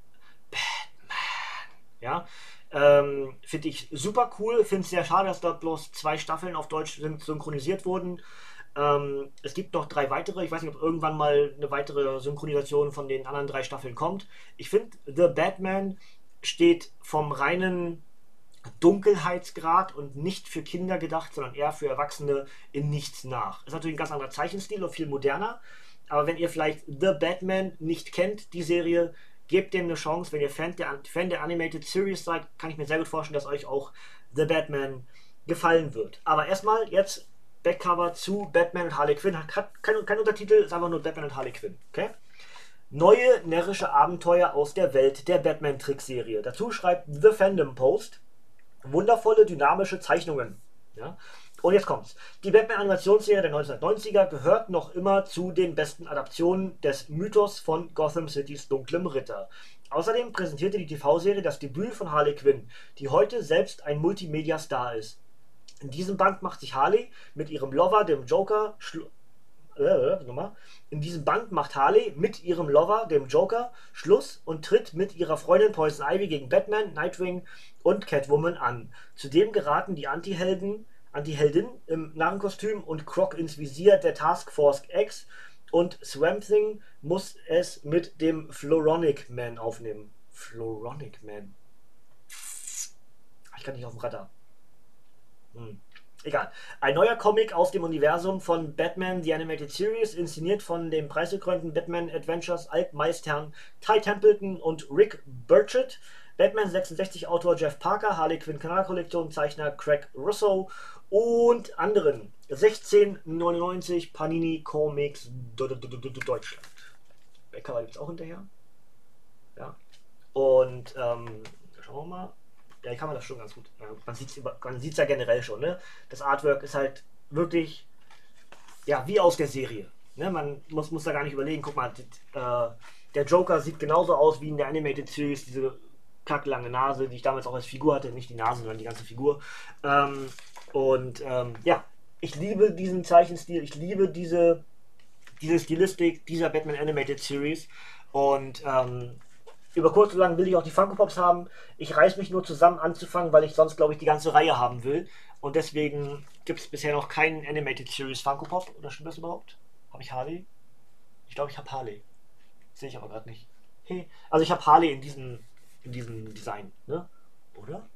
Batman, ja, ähm, finde ich super cool. Finde es sehr schade, dass dort bloß zwei Staffeln auf Deutsch synchronisiert wurden. Ähm, es gibt noch drei weitere. Ich weiß nicht, ob irgendwann mal eine weitere Synchronisation von den anderen drei Staffeln kommt. Ich finde, The Batman steht vom reinen Dunkelheitsgrad und nicht für Kinder gedacht, sondern eher für Erwachsene in nichts nach. Ist natürlich ein ganz anderer Zeichenstil und viel moderner. Aber wenn ihr vielleicht The Batman nicht kennt, die Serie, gebt dem eine Chance. Wenn ihr Fan der, Fan der Animated Series seid, kann ich mir sehr gut vorstellen, dass euch auch The Batman gefallen wird. Aber erstmal jetzt Backcover zu Batman und Harley Quinn. Hat, hat kein, kein Untertitel, ist einfach nur Batman und Harley Quinn. Okay? Neue närrische Abenteuer aus der Welt der Batman-Trickserie. Dazu schreibt The Fandom Post wundervolle, dynamische Zeichnungen. Ja? Und jetzt kommt's. Die Batman-Animationsserie der 1990er gehört noch immer zu den besten Adaptionen des Mythos von Gotham Citys dunklem Ritter. Außerdem präsentierte die TV-Serie das Debüt von Harley Quinn, die heute selbst ein Multimedia-Star ist. In diesem Band macht sich Harley mit ihrem Lover, dem Joker, äh, nochmal. In diesem Band macht Harley mit ihrem Lover, dem Joker, Schluss und tritt mit ihrer Freundin Poison Ivy gegen Batman, Nightwing und Catwoman an. Zudem geraten die Antihelden, Antiheldin im Narrenkostüm und Croc ins Visier der Task Force X und Swamp Thing muss es mit dem Floronic Man aufnehmen. Floronic Man. Ich kann nicht auf dem Radar. Hm. Egal. Ein neuer Comic aus dem Universum von Batman The Animated Series, inszeniert von dem preisgekrönten Batman Adventures Altmeistern Ty Templeton und Rick Burchett. Batman 66 Autor Jeff Parker, Harley Quinn Kanalkollektion Zeichner Craig Russo und anderen. 1699 Panini Comics Deutschland. Becker gibt es auch hinterher. Ja. Und ähm, schauen wir mal. Ja, ich kann man das schon ganz gut. Man sieht es ja generell schon. Ne? Das Artwork ist halt wirklich ja, wie aus der Serie. Ne? Man muss, muss da gar nicht überlegen. Guck mal, die, äh, der Joker sieht genauso aus wie in der Animated Series. Diese kacklange Nase, die ich damals auch als Figur hatte. Nicht die Nase, sondern die ganze Figur. Ähm, und ähm, ja, ich liebe diesen Zeichenstil. Ich liebe diese, diese Stilistik dieser Batman Animated Series. Und ähm, über kurz oder lang will ich auch die Funko Pops haben. Ich reiß mich nur zusammen anzufangen, weil ich sonst, glaube ich, die ganze Reihe haben will. Und deswegen gibt es bisher noch keinen Animated Series Funko Pop. Oder stimmt das überhaupt? Habe ich Harley? Ich glaube, ich habe Harley. Sehe ich aber gerade nicht. Hey. Also ich habe Harley in diesem, in diesem Design, ne? Oder?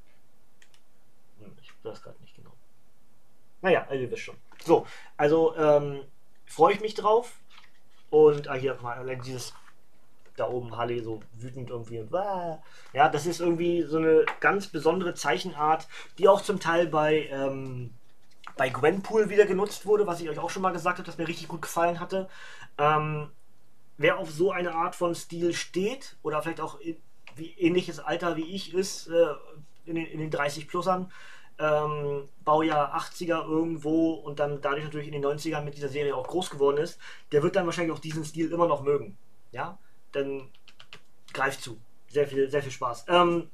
Hm, ich weiß gerade nicht genau. Naja, also ihr wisst schon. So, also ähm, freue ich mich drauf. Und ah, hier mal dieses da oben Harley so wütend irgendwie und ja, das ist irgendwie so eine ganz besondere Zeichenart, die auch zum Teil bei ähm, bei Gwenpool wieder genutzt wurde, was ich euch auch schon mal gesagt habe, das mir richtig gut gefallen hatte. Ähm, wer auf so eine Art von Stil steht oder vielleicht auch wie ähnliches Alter wie ich ist, äh, in, den, in den 30-Plussern, ähm, Baujahr 80er irgendwo und dann dadurch natürlich in den 90ern mit dieser Serie auch groß geworden ist, der wird dann wahrscheinlich auch diesen Stil immer noch mögen. Ja, dann greift zu. Sehr viel, sehr viel Spaß. Ähm,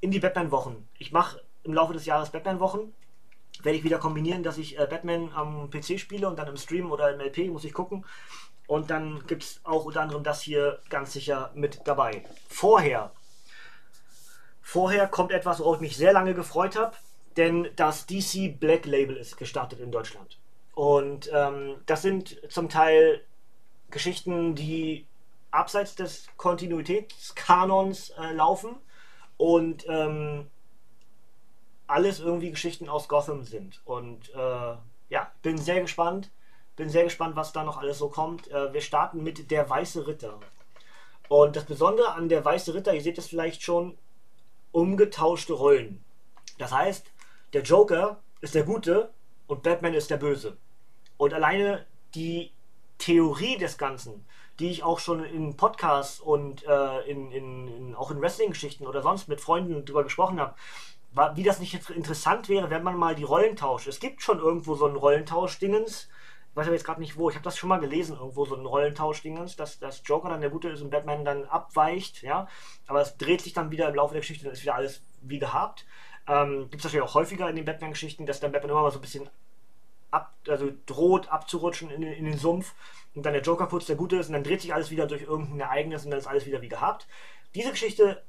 in die Batman-Wochen. Ich mache im Laufe des Jahres Batman-Wochen. Werde ich wieder kombinieren, dass ich äh, Batman am PC spiele und dann im Stream oder im LP muss ich gucken. Und dann gibt es auch unter anderem das hier ganz sicher mit dabei. Vorher. Vorher kommt etwas, worauf ich mich sehr lange gefreut habe, denn das DC Black Label ist gestartet in Deutschland. Und ähm, das sind zum Teil Geschichten, die abseits des Kontinuitätskanons äh, laufen und ähm, alles irgendwie Geschichten aus Gotham sind. Und äh, ja, bin sehr gespannt. Bin sehr gespannt, was da noch alles so kommt. Äh, wir starten mit Der Weiße Ritter. Und das Besondere an Der Weiße Ritter, ihr seht es vielleicht schon, umgetauschte Rollen. Das heißt, der Joker ist der Gute und Batman ist der Böse. Und alleine die Theorie des Ganzen, die ich auch schon in Podcasts und äh, in, in, in, auch in Wrestling-Geschichten oder sonst mit Freunden drüber gesprochen habe, wie das nicht interessant wäre, wenn man mal die Rollen tauscht. Es gibt schon irgendwo so einen Rollentausch-Dingens. Ich weiß aber jetzt gerade nicht wo. Ich habe das schon mal gelesen, irgendwo so einen Rollentausch-Dingens, dass, dass Joker dann der Gute ist und Batman dann abweicht, ja. Aber es dreht sich dann wieder im Laufe der Geschichte, dann ist wieder alles wie gehabt. Ähm, gibt es natürlich auch häufiger in den Batman-Geschichten, dass dann Batman immer mal so ein bisschen ab, also droht abzurutschen in, in, den Sumpf und dann der Joker kurz der Gute ist und dann dreht sich alles wieder durch irgendein Ereignis und dann ist alles wieder wie gehabt. Diese Geschichte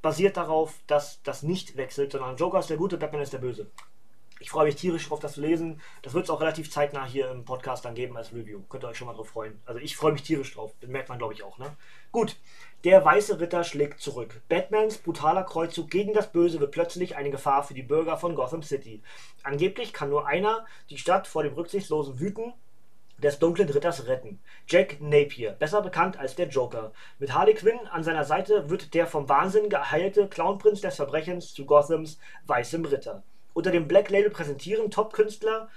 basiert darauf, dass das nicht wechselt, sondern Joker ist der Gute, Batman ist der Böse. Ich freue mich tierisch darauf, das zu lesen. Das wird es auch relativ zeitnah hier im Podcast dann geben als Review. Könnt ihr euch schon mal drauf freuen. Also ich freue mich tierisch drauf. Das merkt man, glaube ich, auch. Ne? Gut. Der Weiße Ritter schlägt zurück. Batmans brutaler Kreuzzug gegen das Böse wird plötzlich eine Gefahr für die Bürger von Gotham City. Angeblich kann nur einer die Stadt vor dem rücksichtslosen Wüten des dunklen Ritters retten. Jack Napier, besser bekannt als der Joker. Mit Harley Quinn an seiner Seite wird der vom Wahnsinn geheilte Clownprinz des Verbrechens zu Gothams weißem Ritter. Unter dem Black Label präsentieren Top-Künstler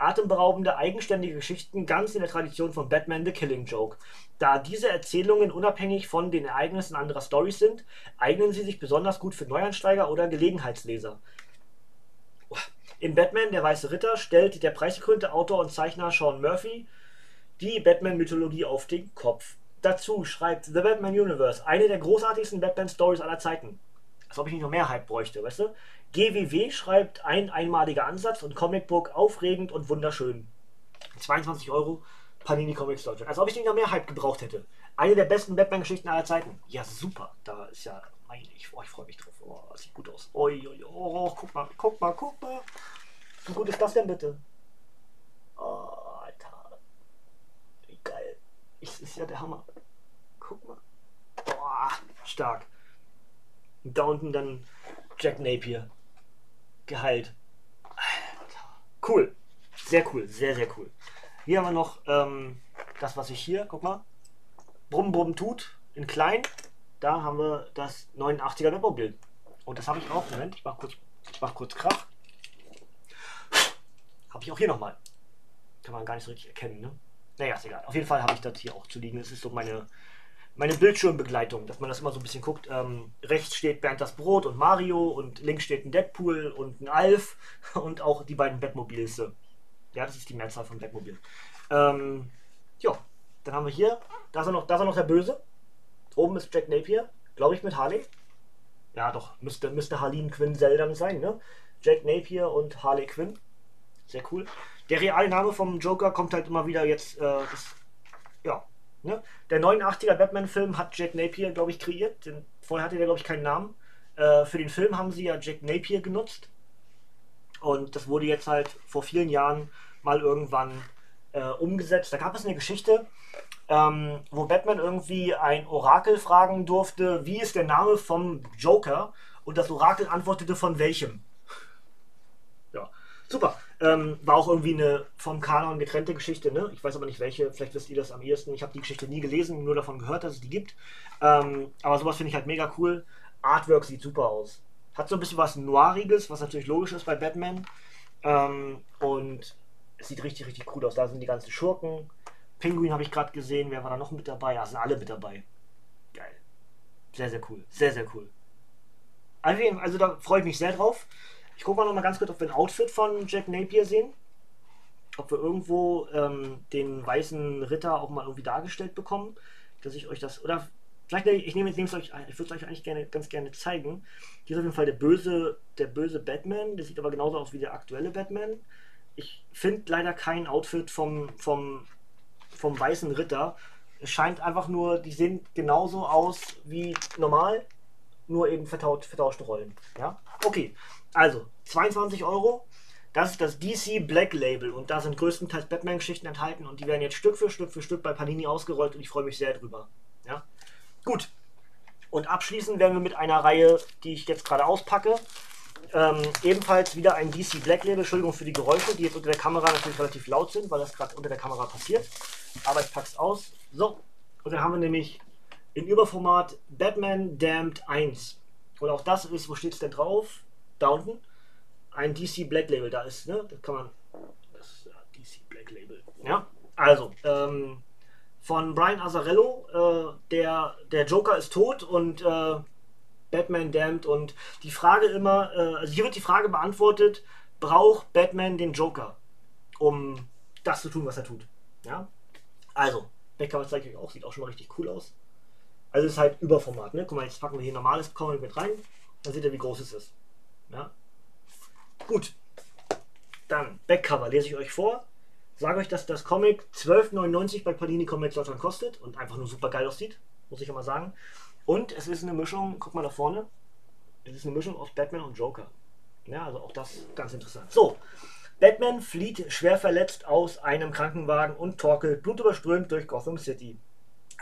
atemberaubende, eigenständige Geschichten ganz in der Tradition von Batman The Killing Joke. Da diese Erzählungen unabhängig von den Ereignissen anderer Stories sind, eignen sie sich besonders gut für Neuansteiger oder Gelegenheitsleser. In Batman, der Weiße Ritter, stellt der preisgekrönte Autor und Zeichner Sean Murphy die Batman-Mythologie auf den Kopf. Dazu schreibt The Batman Universe, eine der großartigsten Batman-Stories aller Zeiten. Als ob ich nicht noch mehr Hype bräuchte, weißt du? GWW schreibt ein einmaliger Ansatz und Comicbook aufregend und wunderschön. 22 Euro, Panini Comics Deutschland. Als ob ich nicht noch mehr Hype gebraucht hätte. Eine der besten Batman-Geschichten aller Zeiten. Ja, super. Da ist ja, meine ich, oh, ich freue mich drauf. Oh, sieht gut aus. Oi, oi, oh, guck mal, guck mal, guck mal. Wie gut ist das denn bitte? Oh, Alter. Wie geil. Das ist ja der Hammer. Guck mal. Boah, stark. Und da unten dann Jack Napier. Geheilt. Cool. Sehr cool. Sehr, sehr cool. Hier haben wir noch ähm, das, was ich hier, guck mal, Brumm Brumm tut, in klein. da haben wir das 89er Webmobil. Und das habe ich auch, Moment, ich mach kurz, ich mach kurz Krach. Habe ich auch hier nochmal. Kann man gar nicht so richtig erkennen, ne? Naja, ist egal. Auf jeden Fall habe ich das hier auch zu liegen. Das ist so meine, meine Bildschirmbegleitung, dass man das immer so ein bisschen guckt. Ähm, rechts steht Bernd das Brot und Mario und links steht ein Deadpool und ein Alf <laughs> und auch die beiden Batmobils. Ja, das ist die Mehrzahl von Batmobil. Ähm, ja, dann haben wir hier, da ist noch, da ist noch der Böse. Oben ist Jack Napier, glaube ich, mit Harley. Ja, doch, müsste, müsste Harleen Quinn Seldon sein, ne? Jack Napier und Harley Quinn. Sehr cool. Der reale Name vom Joker kommt halt immer wieder jetzt, äh, das, ja, ne? Der 89er Batman-Film hat Jack Napier, glaube ich, kreiert. Den, vorher hatte der, glaube ich, keinen Namen. Äh, für den Film haben sie ja Jack Napier genutzt. Und das wurde jetzt halt vor vielen Jahren mal irgendwann äh, umgesetzt. Da gab es eine Geschichte, ähm, wo Batman irgendwie ein Orakel fragen durfte, wie ist der Name vom Joker? Und das Orakel antwortete von welchem. Ja, super. Ähm, war auch irgendwie eine vom Kanon getrennte Geschichte, ne? Ich weiß aber nicht welche, vielleicht wisst ihr das am ehesten. Ich habe die Geschichte nie gelesen, nur davon gehört, dass es die gibt. Ähm, aber sowas finde ich halt mega cool. Artwork sieht super aus. Hat so ein bisschen was Noiriges, was natürlich logisch ist bei Batman. Ähm, und es sieht richtig, richtig cool aus. Da sind die ganzen Schurken. Penguin habe ich gerade gesehen. Wer war da noch mit dabei? Ja, sind alle mit dabei. Geil. Sehr, sehr cool. Sehr, sehr cool. Also da freue ich mich sehr drauf. Ich gucke mal noch mal ganz kurz, ob wir ein Outfit von Jack Napier sehen. Ob wir irgendwo ähm, den weißen Ritter auch mal irgendwie dargestellt bekommen. Dass ich euch das. Oder vielleicht, ich nehme es euch, ich würde es euch eigentlich gerne, ganz gerne zeigen. Hier ist auf jeden Fall der böse, der böse Batman. Der sieht aber genauso aus wie der aktuelle Batman ich finde leider kein Outfit vom, vom, vom weißen Ritter. Es scheint einfach nur, die sehen genauso aus wie normal, nur eben vertauscht, vertauschte Rollen. Ja? Okay, also 22 Euro. Das ist das DC Black Label und da sind größtenteils Batman-Geschichten enthalten und die werden jetzt Stück für Stück für Stück bei Panini ausgerollt und ich freue mich sehr drüber. Ja? Gut. Und abschließend werden wir mit einer Reihe, die ich jetzt gerade auspacke, ähm, ebenfalls wieder ein DC Black Label, Entschuldigung für die Geräusche, die jetzt unter der Kamera natürlich relativ laut sind, weil das gerade unter der Kamera passiert. Aber ich pack's aus. So, und dann haben wir nämlich in Überformat Batman Damned 1. Und auch das ist, wo steht es denn drauf? Da unten. Ein DC Black Label, da ist, ne? Das kann man. Das DC Black Label. Ja, also, ähm, von Brian Azzarello, äh, der, der Joker ist tot und äh, Batman Damned und die Frage immer, äh, also hier wird die Frage beantwortet, braucht Batman den Joker, um das zu tun, was er tut? Ja? Also, Backcover zeige ich euch auch, sieht auch schon mal richtig cool aus. Also ist halt Überformat, ne? Guck mal, jetzt packen wir hier normales Comic mit rein, dann seht ihr, wie groß es ist. Ja? Gut. Dann, Backcover lese ich euch vor. Sage euch, dass das Comic 12,99 bei Panini Comics Deutschland kostet und einfach nur super geil aussieht, muss ich immer sagen. Und es ist eine Mischung, guck mal da vorne, es ist eine Mischung aus Batman und Joker. Ja, also auch das ganz interessant. So, Batman flieht schwer verletzt aus einem Krankenwagen und torkelt blutüberströmt durch Gotham City.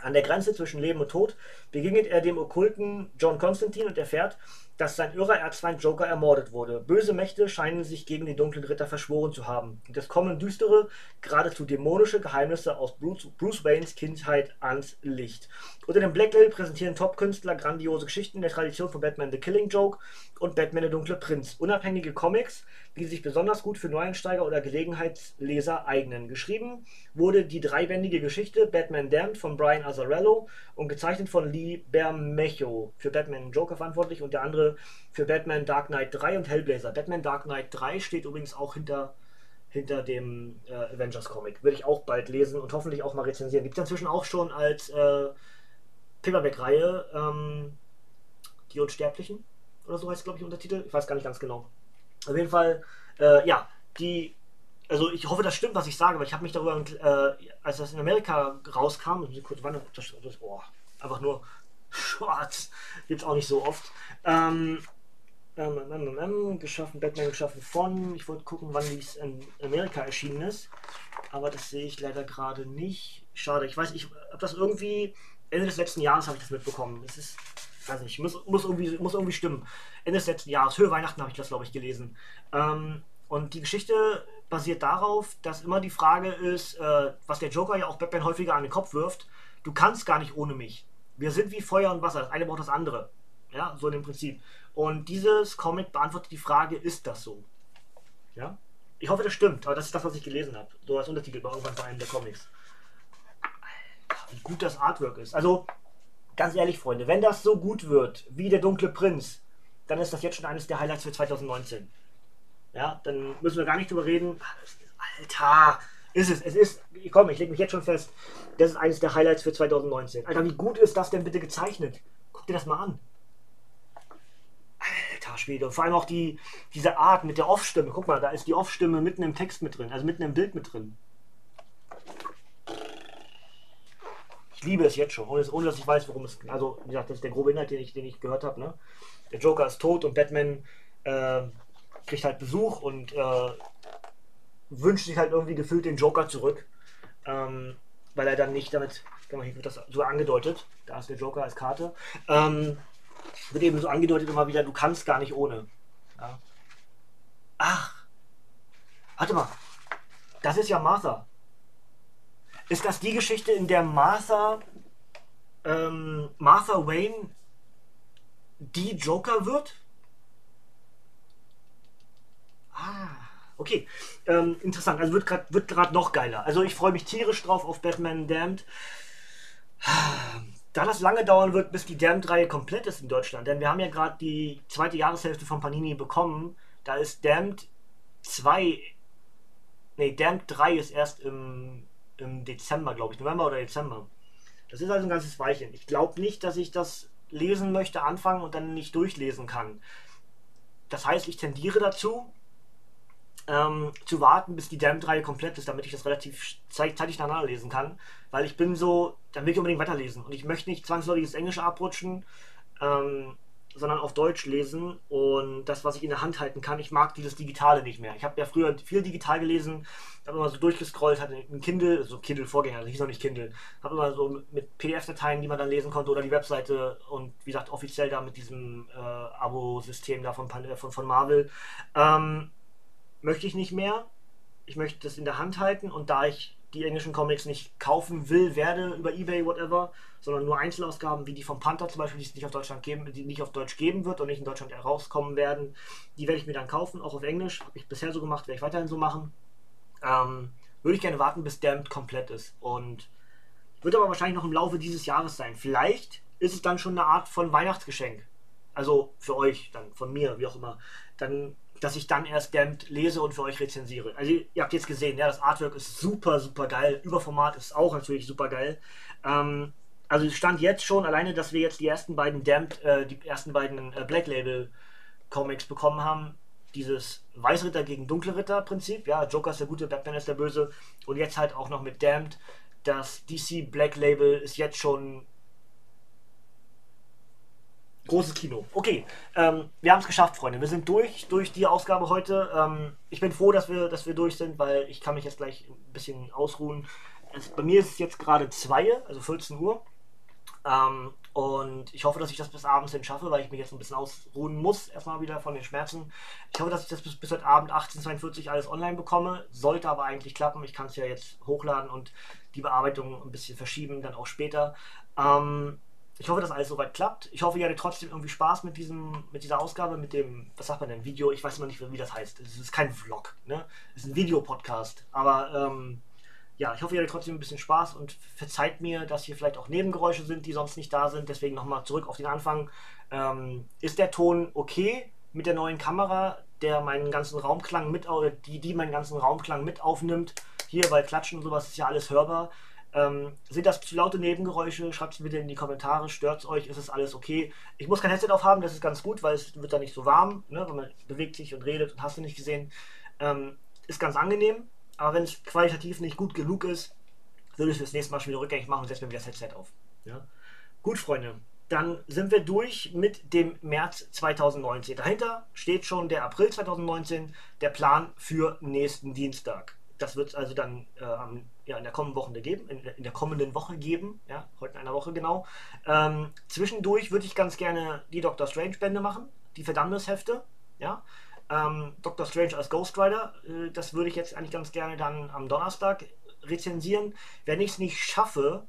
An der Grenze zwischen Leben und Tod begegnet er dem okkulten John Constantine und erfährt, dass sein irrer Erzfeind Joker ermordet wurde. Böse Mächte scheinen sich gegen den dunklen Ritter verschworen zu haben. Und es kommen düstere, geradezu dämonische Geheimnisse aus Bruce, Bruce Waynes Kindheit ans Licht. Unter dem Black Label präsentieren Top-Künstler grandiose Geschichten der Tradition von Batman The Killing Joke und Batman der dunkle Prinz. Unabhängige Comics, die sich besonders gut für Neueinsteiger oder Gelegenheitsleser eignen. Geschrieben wurde die dreibändige Geschichte Batman Damned von Brian Azzarello und gezeichnet von Lee Bermejo. Für Batman Joker verantwortlich und der andere für Batman Dark Knight 3 und Hellblazer. Batman Dark Knight 3 steht übrigens auch hinter, hinter dem äh, Avengers Comic. Würde ich auch bald lesen und hoffentlich auch mal rezensieren. Gibt es inzwischen auch schon als äh, Paperback-Reihe ähm, Die Unsterblichen oder so heißt es, glaube ich, Untertitel. Ich weiß gar nicht ganz genau. Auf jeden Fall, äh, ja, die also ich hoffe, das stimmt, was ich sage, weil ich habe mich darüber, äh, als das in Amerika rauskam, ich kurz wandern, das, das, oh, einfach nur schwarz, gibt es auch nicht so oft. Ähm, ähm, ähm, ähm, geschaffen, Batman geschaffen von, ich wollte gucken, wann dies in Amerika erschienen ist, aber das sehe ich leider gerade nicht. Schade, ich weiß, ich habe das irgendwie, Ende des letzten Jahres habe ich das mitbekommen. Das ist, weiß nicht, muss, muss, irgendwie, muss irgendwie stimmen. Ende des letzten Jahres, Höhe Weihnachten habe ich das, glaube ich, gelesen. Ähm, und die Geschichte basiert darauf, dass immer die Frage ist, äh, was der Joker ja auch Batman häufiger an den Kopf wirft, du kannst gar nicht ohne mich Wir sind wie Feuer und Wasser, das eine braucht das andere. Ja, so in dem Prinzip. Und dieses Comic beantwortet die Frage, ist das so? Ja? Ich hoffe, das stimmt, aber das ist das, was ich gelesen habe. So als Untertitel bei irgendwann bei einem der Comics. Alter, wie gut das Artwork ist. Also, ganz ehrlich, Freunde, wenn das so gut wird wie der Dunkle Prinz, dann ist das jetzt schon eines der Highlights für 2019. Ja, dann müssen wir gar nicht drüber reden. Alter, ist es, es ist, komm, ich lege mich jetzt schon fest, das ist eines der Highlights für 2019. Alter, wie gut ist das denn bitte gezeichnet? Guck dir das mal an. Alter Schwede. Vor allem auch die, diese Art mit der Off-Stimme. Guck mal, da ist die Off-Stimme mitten im Text mit drin, also mitten im Bild mit drin. Ich liebe es jetzt schon, ohne, ohne dass ich weiß, worum es. Also, wie gesagt, das ist der grobe Inhalt, den ich, den ich gehört habe. Ne? Der Joker ist tot und Batman äh, kriegt halt Besuch und äh, wünscht sich halt irgendwie gefühlt den Joker zurück. Ähm, weil er dann nicht damit, hier wird das so angedeutet, da ist der Joker als Karte. Ähm, wird eben so angedeutet immer wieder, du kannst gar nicht ohne. Ja. Ach, warte mal, das ist ja Martha. Ist das die Geschichte, in der Martha, ähm, Martha Wayne die Joker wird? Ah, okay. Ähm, interessant. Also wird gerade wird noch geiler. Also ich freue mich tierisch drauf auf Batman Damned. Da das lange dauern wird, bis die Damned-Reihe komplett ist in Deutschland, denn wir haben ja gerade die zweite Jahreshälfte von Panini bekommen. Da ist Damned 2, nee, Damned 3 ist erst im, im Dezember, glaube ich, November oder Dezember. Das ist also ein ganzes Weilchen. Ich glaube nicht, dass ich das lesen möchte, anfangen und dann nicht durchlesen kann. Das heißt, ich tendiere dazu, ähm, zu warten, bis die Damned-Reihe komplett ist, damit ich das relativ zeitig nacheinander lesen kann. Weil ich bin so, dann will ich unbedingt weiterlesen. Und ich möchte nicht zwangsläufig das Englische abrutschen, ähm, sondern auf Deutsch lesen. Und das, was ich in der Hand halten kann, ich mag dieses Digitale nicht mehr. Ich habe ja früher viel digital gelesen, habe immer so durchgescrollt, hatte ein Kindle, so also Kindle-Vorgänger, also hieß noch nicht Kindle, habe immer so mit PDF-Dateien, die man dann lesen konnte, oder die Webseite und wie gesagt, offiziell da mit diesem äh, Abo-System da von, von, von Marvel. Ähm, möchte ich nicht mehr. Ich möchte das in der Hand halten und da ich die englischen Comics nicht kaufen will, werde über Ebay, whatever, sondern nur Einzelausgaben wie die vom Panther zum Beispiel, die es nicht auf Deutschland geben, die nicht auf Deutsch geben wird und nicht in Deutschland herauskommen werden, die werde ich mir dann kaufen, auch auf Englisch. Habe ich bisher so gemacht, werde ich weiterhin so machen. Ähm, würde ich gerne warten, bis Damned komplett ist. Und wird aber wahrscheinlich noch im Laufe dieses Jahres sein. Vielleicht ist es dann schon eine Art von Weihnachtsgeschenk. Also für euch, dann von mir, wie auch immer. Dann dass ich dann erst Damned lese und für euch rezensiere. Also ihr habt jetzt gesehen, ja, das Artwork ist super, super geil. Überformat ist auch natürlich super geil. Ähm, also es stand jetzt schon, alleine, dass wir jetzt die ersten beiden Damned, äh, die ersten beiden äh, Black Label Comics bekommen haben. Dieses Weißritter gegen Dunkle Ritter Prinzip, ja, Joker ist der Gute, Batman ist der Böse. Und jetzt halt auch noch mit Damned. Das DC Black Label ist jetzt schon Großes Kino. Okay, ähm, wir haben es geschafft, Freunde. Wir sind durch, durch die Ausgabe heute. Ähm, ich bin froh, dass wir, dass wir durch sind, weil ich kann mich jetzt gleich ein bisschen ausruhen. Es, bei mir ist es jetzt gerade 2, also 14 Uhr. Ähm, und ich hoffe, dass ich das bis abends hin schaffe, weil ich mich jetzt ein bisschen ausruhen muss, erstmal wieder von den Schmerzen. Ich hoffe, dass ich das bis, bis heute Abend 18.42 alles online bekomme. Sollte aber eigentlich klappen. Ich kann es ja jetzt hochladen und die Bearbeitung ein bisschen verschieben, dann auch später. Ähm, ich hoffe, dass alles soweit klappt. Ich hoffe, ihr hattet trotzdem irgendwie Spaß mit, diesem, mit dieser Ausgabe, mit dem, was sagt man denn, Video. Ich weiß immer nicht, wie das heißt. Es ist kein Vlog, ne? Es ist ein Videopodcast. Aber ähm, ja, ich hoffe, ihr hattet trotzdem ein bisschen Spaß und verzeiht mir, dass hier vielleicht auch Nebengeräusche sind, die sonst nicht da sind. Deswegen nochmal zurück auf den Anfang. Ähm, ist der Ton okay mit der neuen Kamera, der meinen ganzen Raumklang mit, die, die meinen ganzen Raumklang mit aufnimmt? Hier bei Klatschen und sowas ist ja alles hörbar. Ähm, sind das zu laute Nebengeräusche? Schreibt es bitte in die Kommentare. Stört es euch? Ist es alles okay? Ich muss kein Headset aufhaben, das ist ganz gut, weil es wird dann nicht so warm, ne? wenn man bewegt sich und redet und hast du nicht gesehen. Ähm, ist ganz angenehm, aber wenn es qualitativ nicht gut genug ist, würde ich es das nächste Mal schon wieder rückgängig machen und setze mir wieder das Headset auf. Ja? Gut, Freunde, dann sind wir durch mit dem März 2019. Dahinter steht schon der April 2019, der Plan für nächsten Dienstag. Das wird es also dann äh, ja, in der kommenden Woche geben, in, in, der kommenden Woche geben, ja, heute in einer Woche genau. Ähm, zwischendurch würde ich ganz gerne die Doctor Strange Bände machen, die Verdammnishefte, ja. Ähm, Doctor Strange als Ghost Rider, äh, das würde ich jetzt eigentlich ganz gerne dann am Donnerstag rezensieren. Wenn ich es nicht schaffe,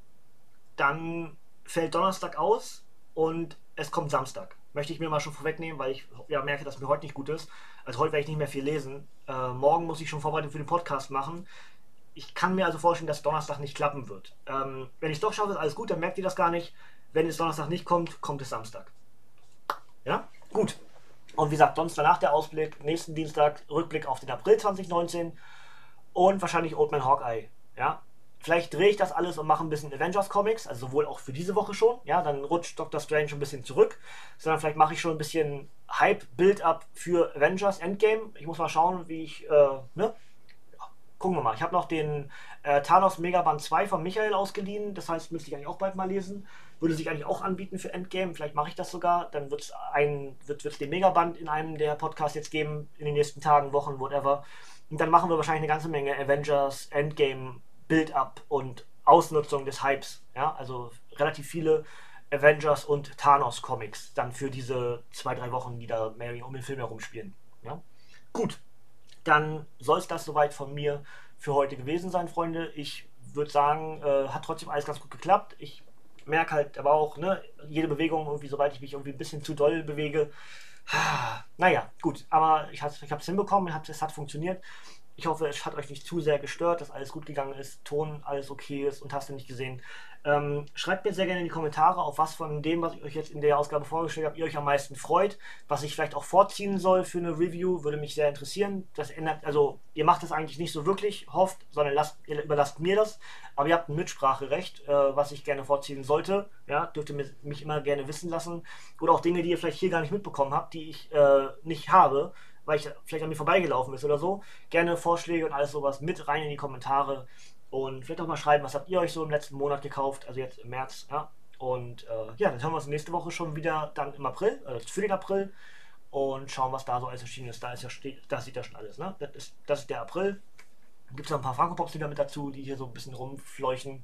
dann fällt Donnerstag aus und es kommt Samstag. Möchte ich mir mal schon vorwegnehmen, weil ich ja merke, dass mir heute nicht gut ist. Also heute werde ich nicht mehr viel lesen. Äh, morgen muss ich schon Vorbereitung für den Podcast machen. Ich kann mir also vorstellen, dass Donnerstag nicht klappen wird. Ähm, wenn ich es doch schaffe, ist alles gut, dann merkt ihr das gar nicht. Wenn es Donnerstag nicht kommt, kommt es Samstag. Ja? Gut. Und wie gesagt, sonst danach der Ausblick, nächsten Dienstag Rückblick auf den April 2019 und wahrscheinlich Old Man Hawkeye. Ja? Vielleicht drehe ich das alles und mache ein bisschen Avengers Comics, also sowohl auch für diese Woche schon. Ja, dann rutscht Doctor Strange ein bisschen zurück, sondern vielleicht mache ich schon ein bisschen Hype-Build-up für Avengers Endgame. Ich muss mal schauen, wie ich, äh, ne? Gucken wir mal. Ich habe noch den äh, Thanos Megaband 2 von Michael ausgeliehen, das heißt, müsste ich eigentlich auch bald mal lesen. Würde sich eigentlich auch anbieten für Endgame. Vielleicht mache ich das sogar. Dann wird's ein, wird es den Megaband in einem der Podcasts jetzt geben, in den nächsten Tagen, Wochen, whatever. Und dann machen wir wahrscheinlich eine ganze Menge Avengers Endgame Build-up und Ausnutzung des Hypes. Ja, also relativ viele Avengers und Thanos Comics dann für diese zwei, drei Wochen, die da mehr um den Film herumspielen. Ja? Gut, dann soll es das soweit von mir für heute gewesen sein, Freunde. Ich würde sagen, äh, hat trotzdem alles ganz gut geklappt. Ich merke halt aber auch, ne, jede Bewegung, irgendwie, sobald ich mich irgendwie ein bisschen zu doll bewege, <sighs> naja, gut, aber ich, habe es hinbekommen, es hat funktioniert. Ich hoffe, es hat euch nicht zu sehr gestört, dass alles gut gegangen ist, Ton alles okay ist und hast du nicht gesehen. Ähm, schreibt mir sehr gerne in die Kommentare, auf was von dem, was ich euch jetzt in der Ausgabe vorgestellt habe, ihr euch am meisten freut, was ich vielleicht auch vorziehen soll für eine Review, würde mich sehr interessieren. Das ändert, also ihr macht das eigentlich nicht so wirklich, hofft, sondern lasst, ihr überlasst mir das. Aber ihr habt ein Mitspracherecht, äh, was ich gerne vorziehen sollte. Ja, dürft ihr mich immer gerne wissen lassen. Oder auch Dinge, die ihr vielleicht hier gar nicht mitbekommen habt, die ich äh, nicht habe weil ich vielleicht an mir vorbeigelaufen ist oder so. Gerne Vorschläge und alles sowas mit rein in die Kommentare. Und vielleicht auch mal schreiben, was habt ihr euch so im letzten Monat gekauft, also jetzt im März. Ja? Und äh, ja, dann hören wir uns nächste Woche schon wieder dann im April, äh, für den April. Und schauen, was da so alles erschienen ist. Da ist ja das sieht ja schon alles, ne? Das ist, das ist der April. Gibt es noch ein paar Funko Pops wieder mit dazu, die hier so ein bisschen rumfleuchen.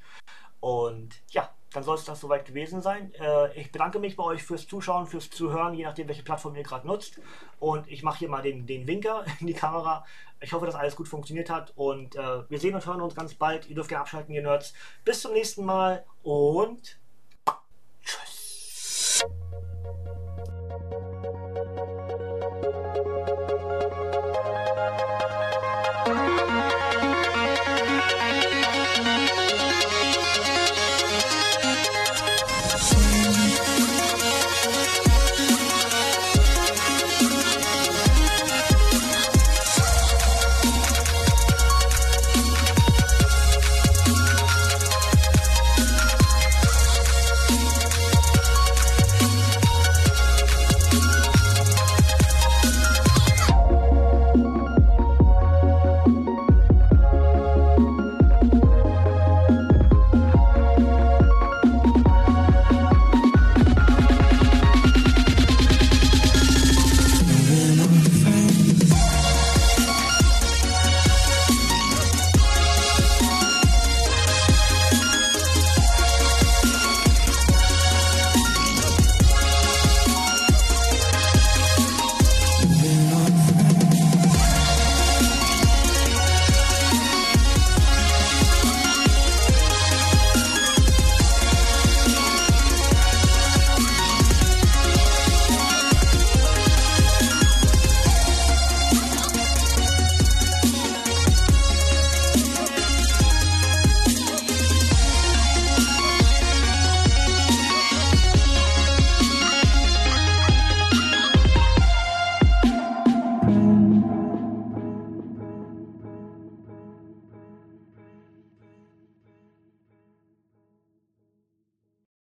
Und ja, dann soll es das soweit gewesen sein. Äh, ich bedanke mich bei euch fürs Zuschauen, fürs Zuhören, je nachdem, welche Plattform ihr gerade nutzt. Und ich mache hier mal den, den Winker <laughs> in die Kamera. Ich hoffe, dass alles gut funktioniert hat. Und äh, wir sehen und hören uns ganz bald. Ihr dürft gerne abschalten, ihr Nerds. Bis zum nächsten Mal und tschüss.